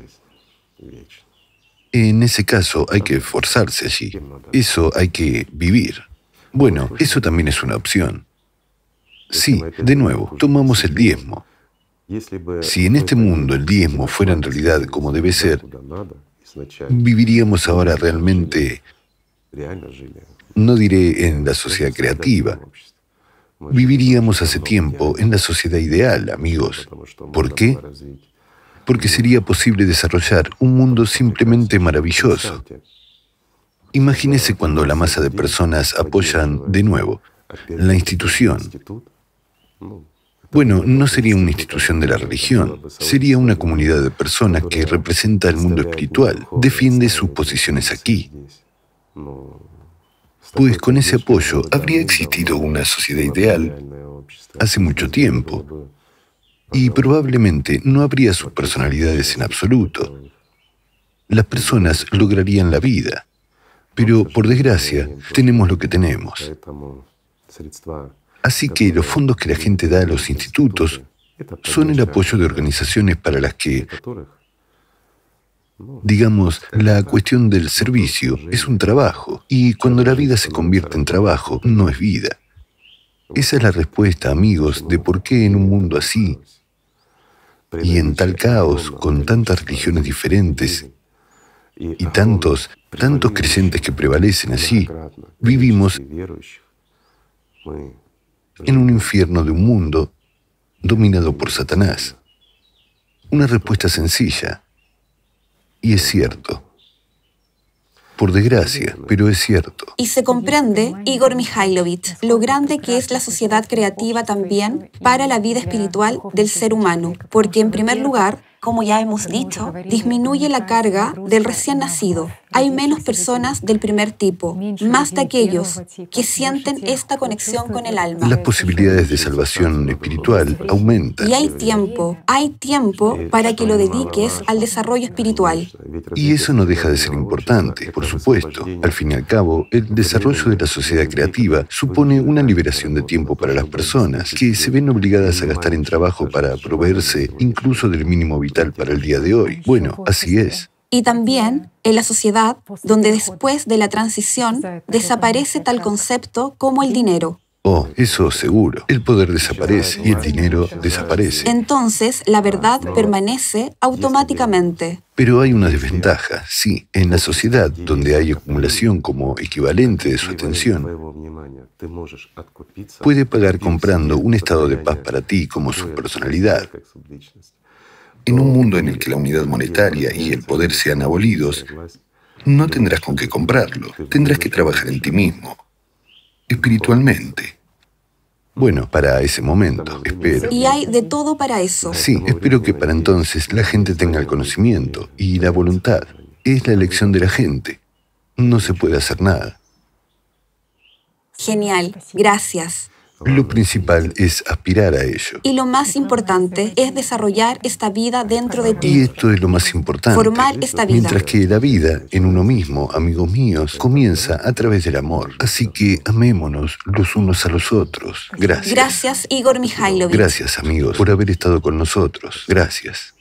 En ese caso hay que esforzarse allí. Eso hay que vivir. Bueno, eso también es una opción. Sí, de nuevo, tomamos el diezmo. Si en este mundo el diezmo fuera en realidad como debe ser, viviríamos ahora realmente, no diré en la sociedad creativa, viviríamos hace tiempo en la sociedad ideal, amigos. ¿Por qué? porque sería posible desarrollar un mundo simplemente maravilloso. Imagínese cuando la masa de personas apoyan de nuevo la institución. Bueno, no sería una institución de la religión, sería una comunidad de personas que representa el mundo espiritual, defiende sus posiciones aquí. Pues con ese apoyo habría existido una sociedad ideal hace mucho tiempo, y probablemente no habría sus personalidades en absoluto. Las personas lograrían la vida, pero por desgracia tenemos lo que tenemos. Así que los fondos que la gente da a los institutos son el apoyo de organizaciones para las que, digamos, la cuestión del servicio es un trabajo, y cuando la vida se convierte en trabajo, no es vida. Esa es la respuesta, amigos, de por qué en un mundo así, y en tal caos, con tantas religiones diferentes y tantos, tantos creyentes que prevalecen allí, vivimos en un infierno de un mundo dominado por Satanás. Una respuesta sencilla, y es cierto por desgracia, pero es cierto. Y se comprende, Igor Mikhailovich, lo grande que es la sociedad creativa también para la vida espiritual del ser humano, porque en primer lugar, como ya hemos dicho, disminuye la carga del recién nacido. Hay menos personas del primer tipo, más de aquellos que sienten esta conexión con el alma. Las posibilidades de salvación espiritual aumentan. Y hay tiempo, hay tiempo para que lo dediques al desarrollo espiritual. Y eso no deja de ser importante, por supuesto. Al fin y al cabo, el desarrollo de la sociedad creativa supone una liberación de tiempo para las personas que se ven obligadas a gastar en trabajo para proveerse incluso del mínimo vital para el día de hoy. Bueno, así es. Y también en la sociedad donde después de la transición desaparece tal concepto como el dinero. Oh, eso seguro. El poder desaparece y el dinero desaparece. Entonces, la verdad permanece automáticamente. Pero hay una desventaja, sí. En la sociedad donde hay acumulación como equivalente de su atención, puede pagar comprando un estado de paz para ti como su personalidad. En un mundo en el que la unidad monetaria y el poder sean abolidos, no tendrás con qué comprarlo. Tendrás que trabajar en ti mismo espiritualmente. Bueno, para ese momento, espero. Y hay de todo para eso. Sí, espero que para entonces la gente tenga el conocimiento y la voluntad. Es la elección de la gente. No se puede hacer nada. Genial, gracias. Lo principal es aspirar a ello. Y lo más importante es desarrollar esta vida dentro de ti. Y esto es lo más importante. Formar esta vida. Mientras que la vida en uno mismo, amigos míos, comienza a través del amor. Así que amémonos los unos a los otros. Gracias. Gracias, Igor Mikhailovich. Gracias, amigos, por haber estado con nosotros. Gracias.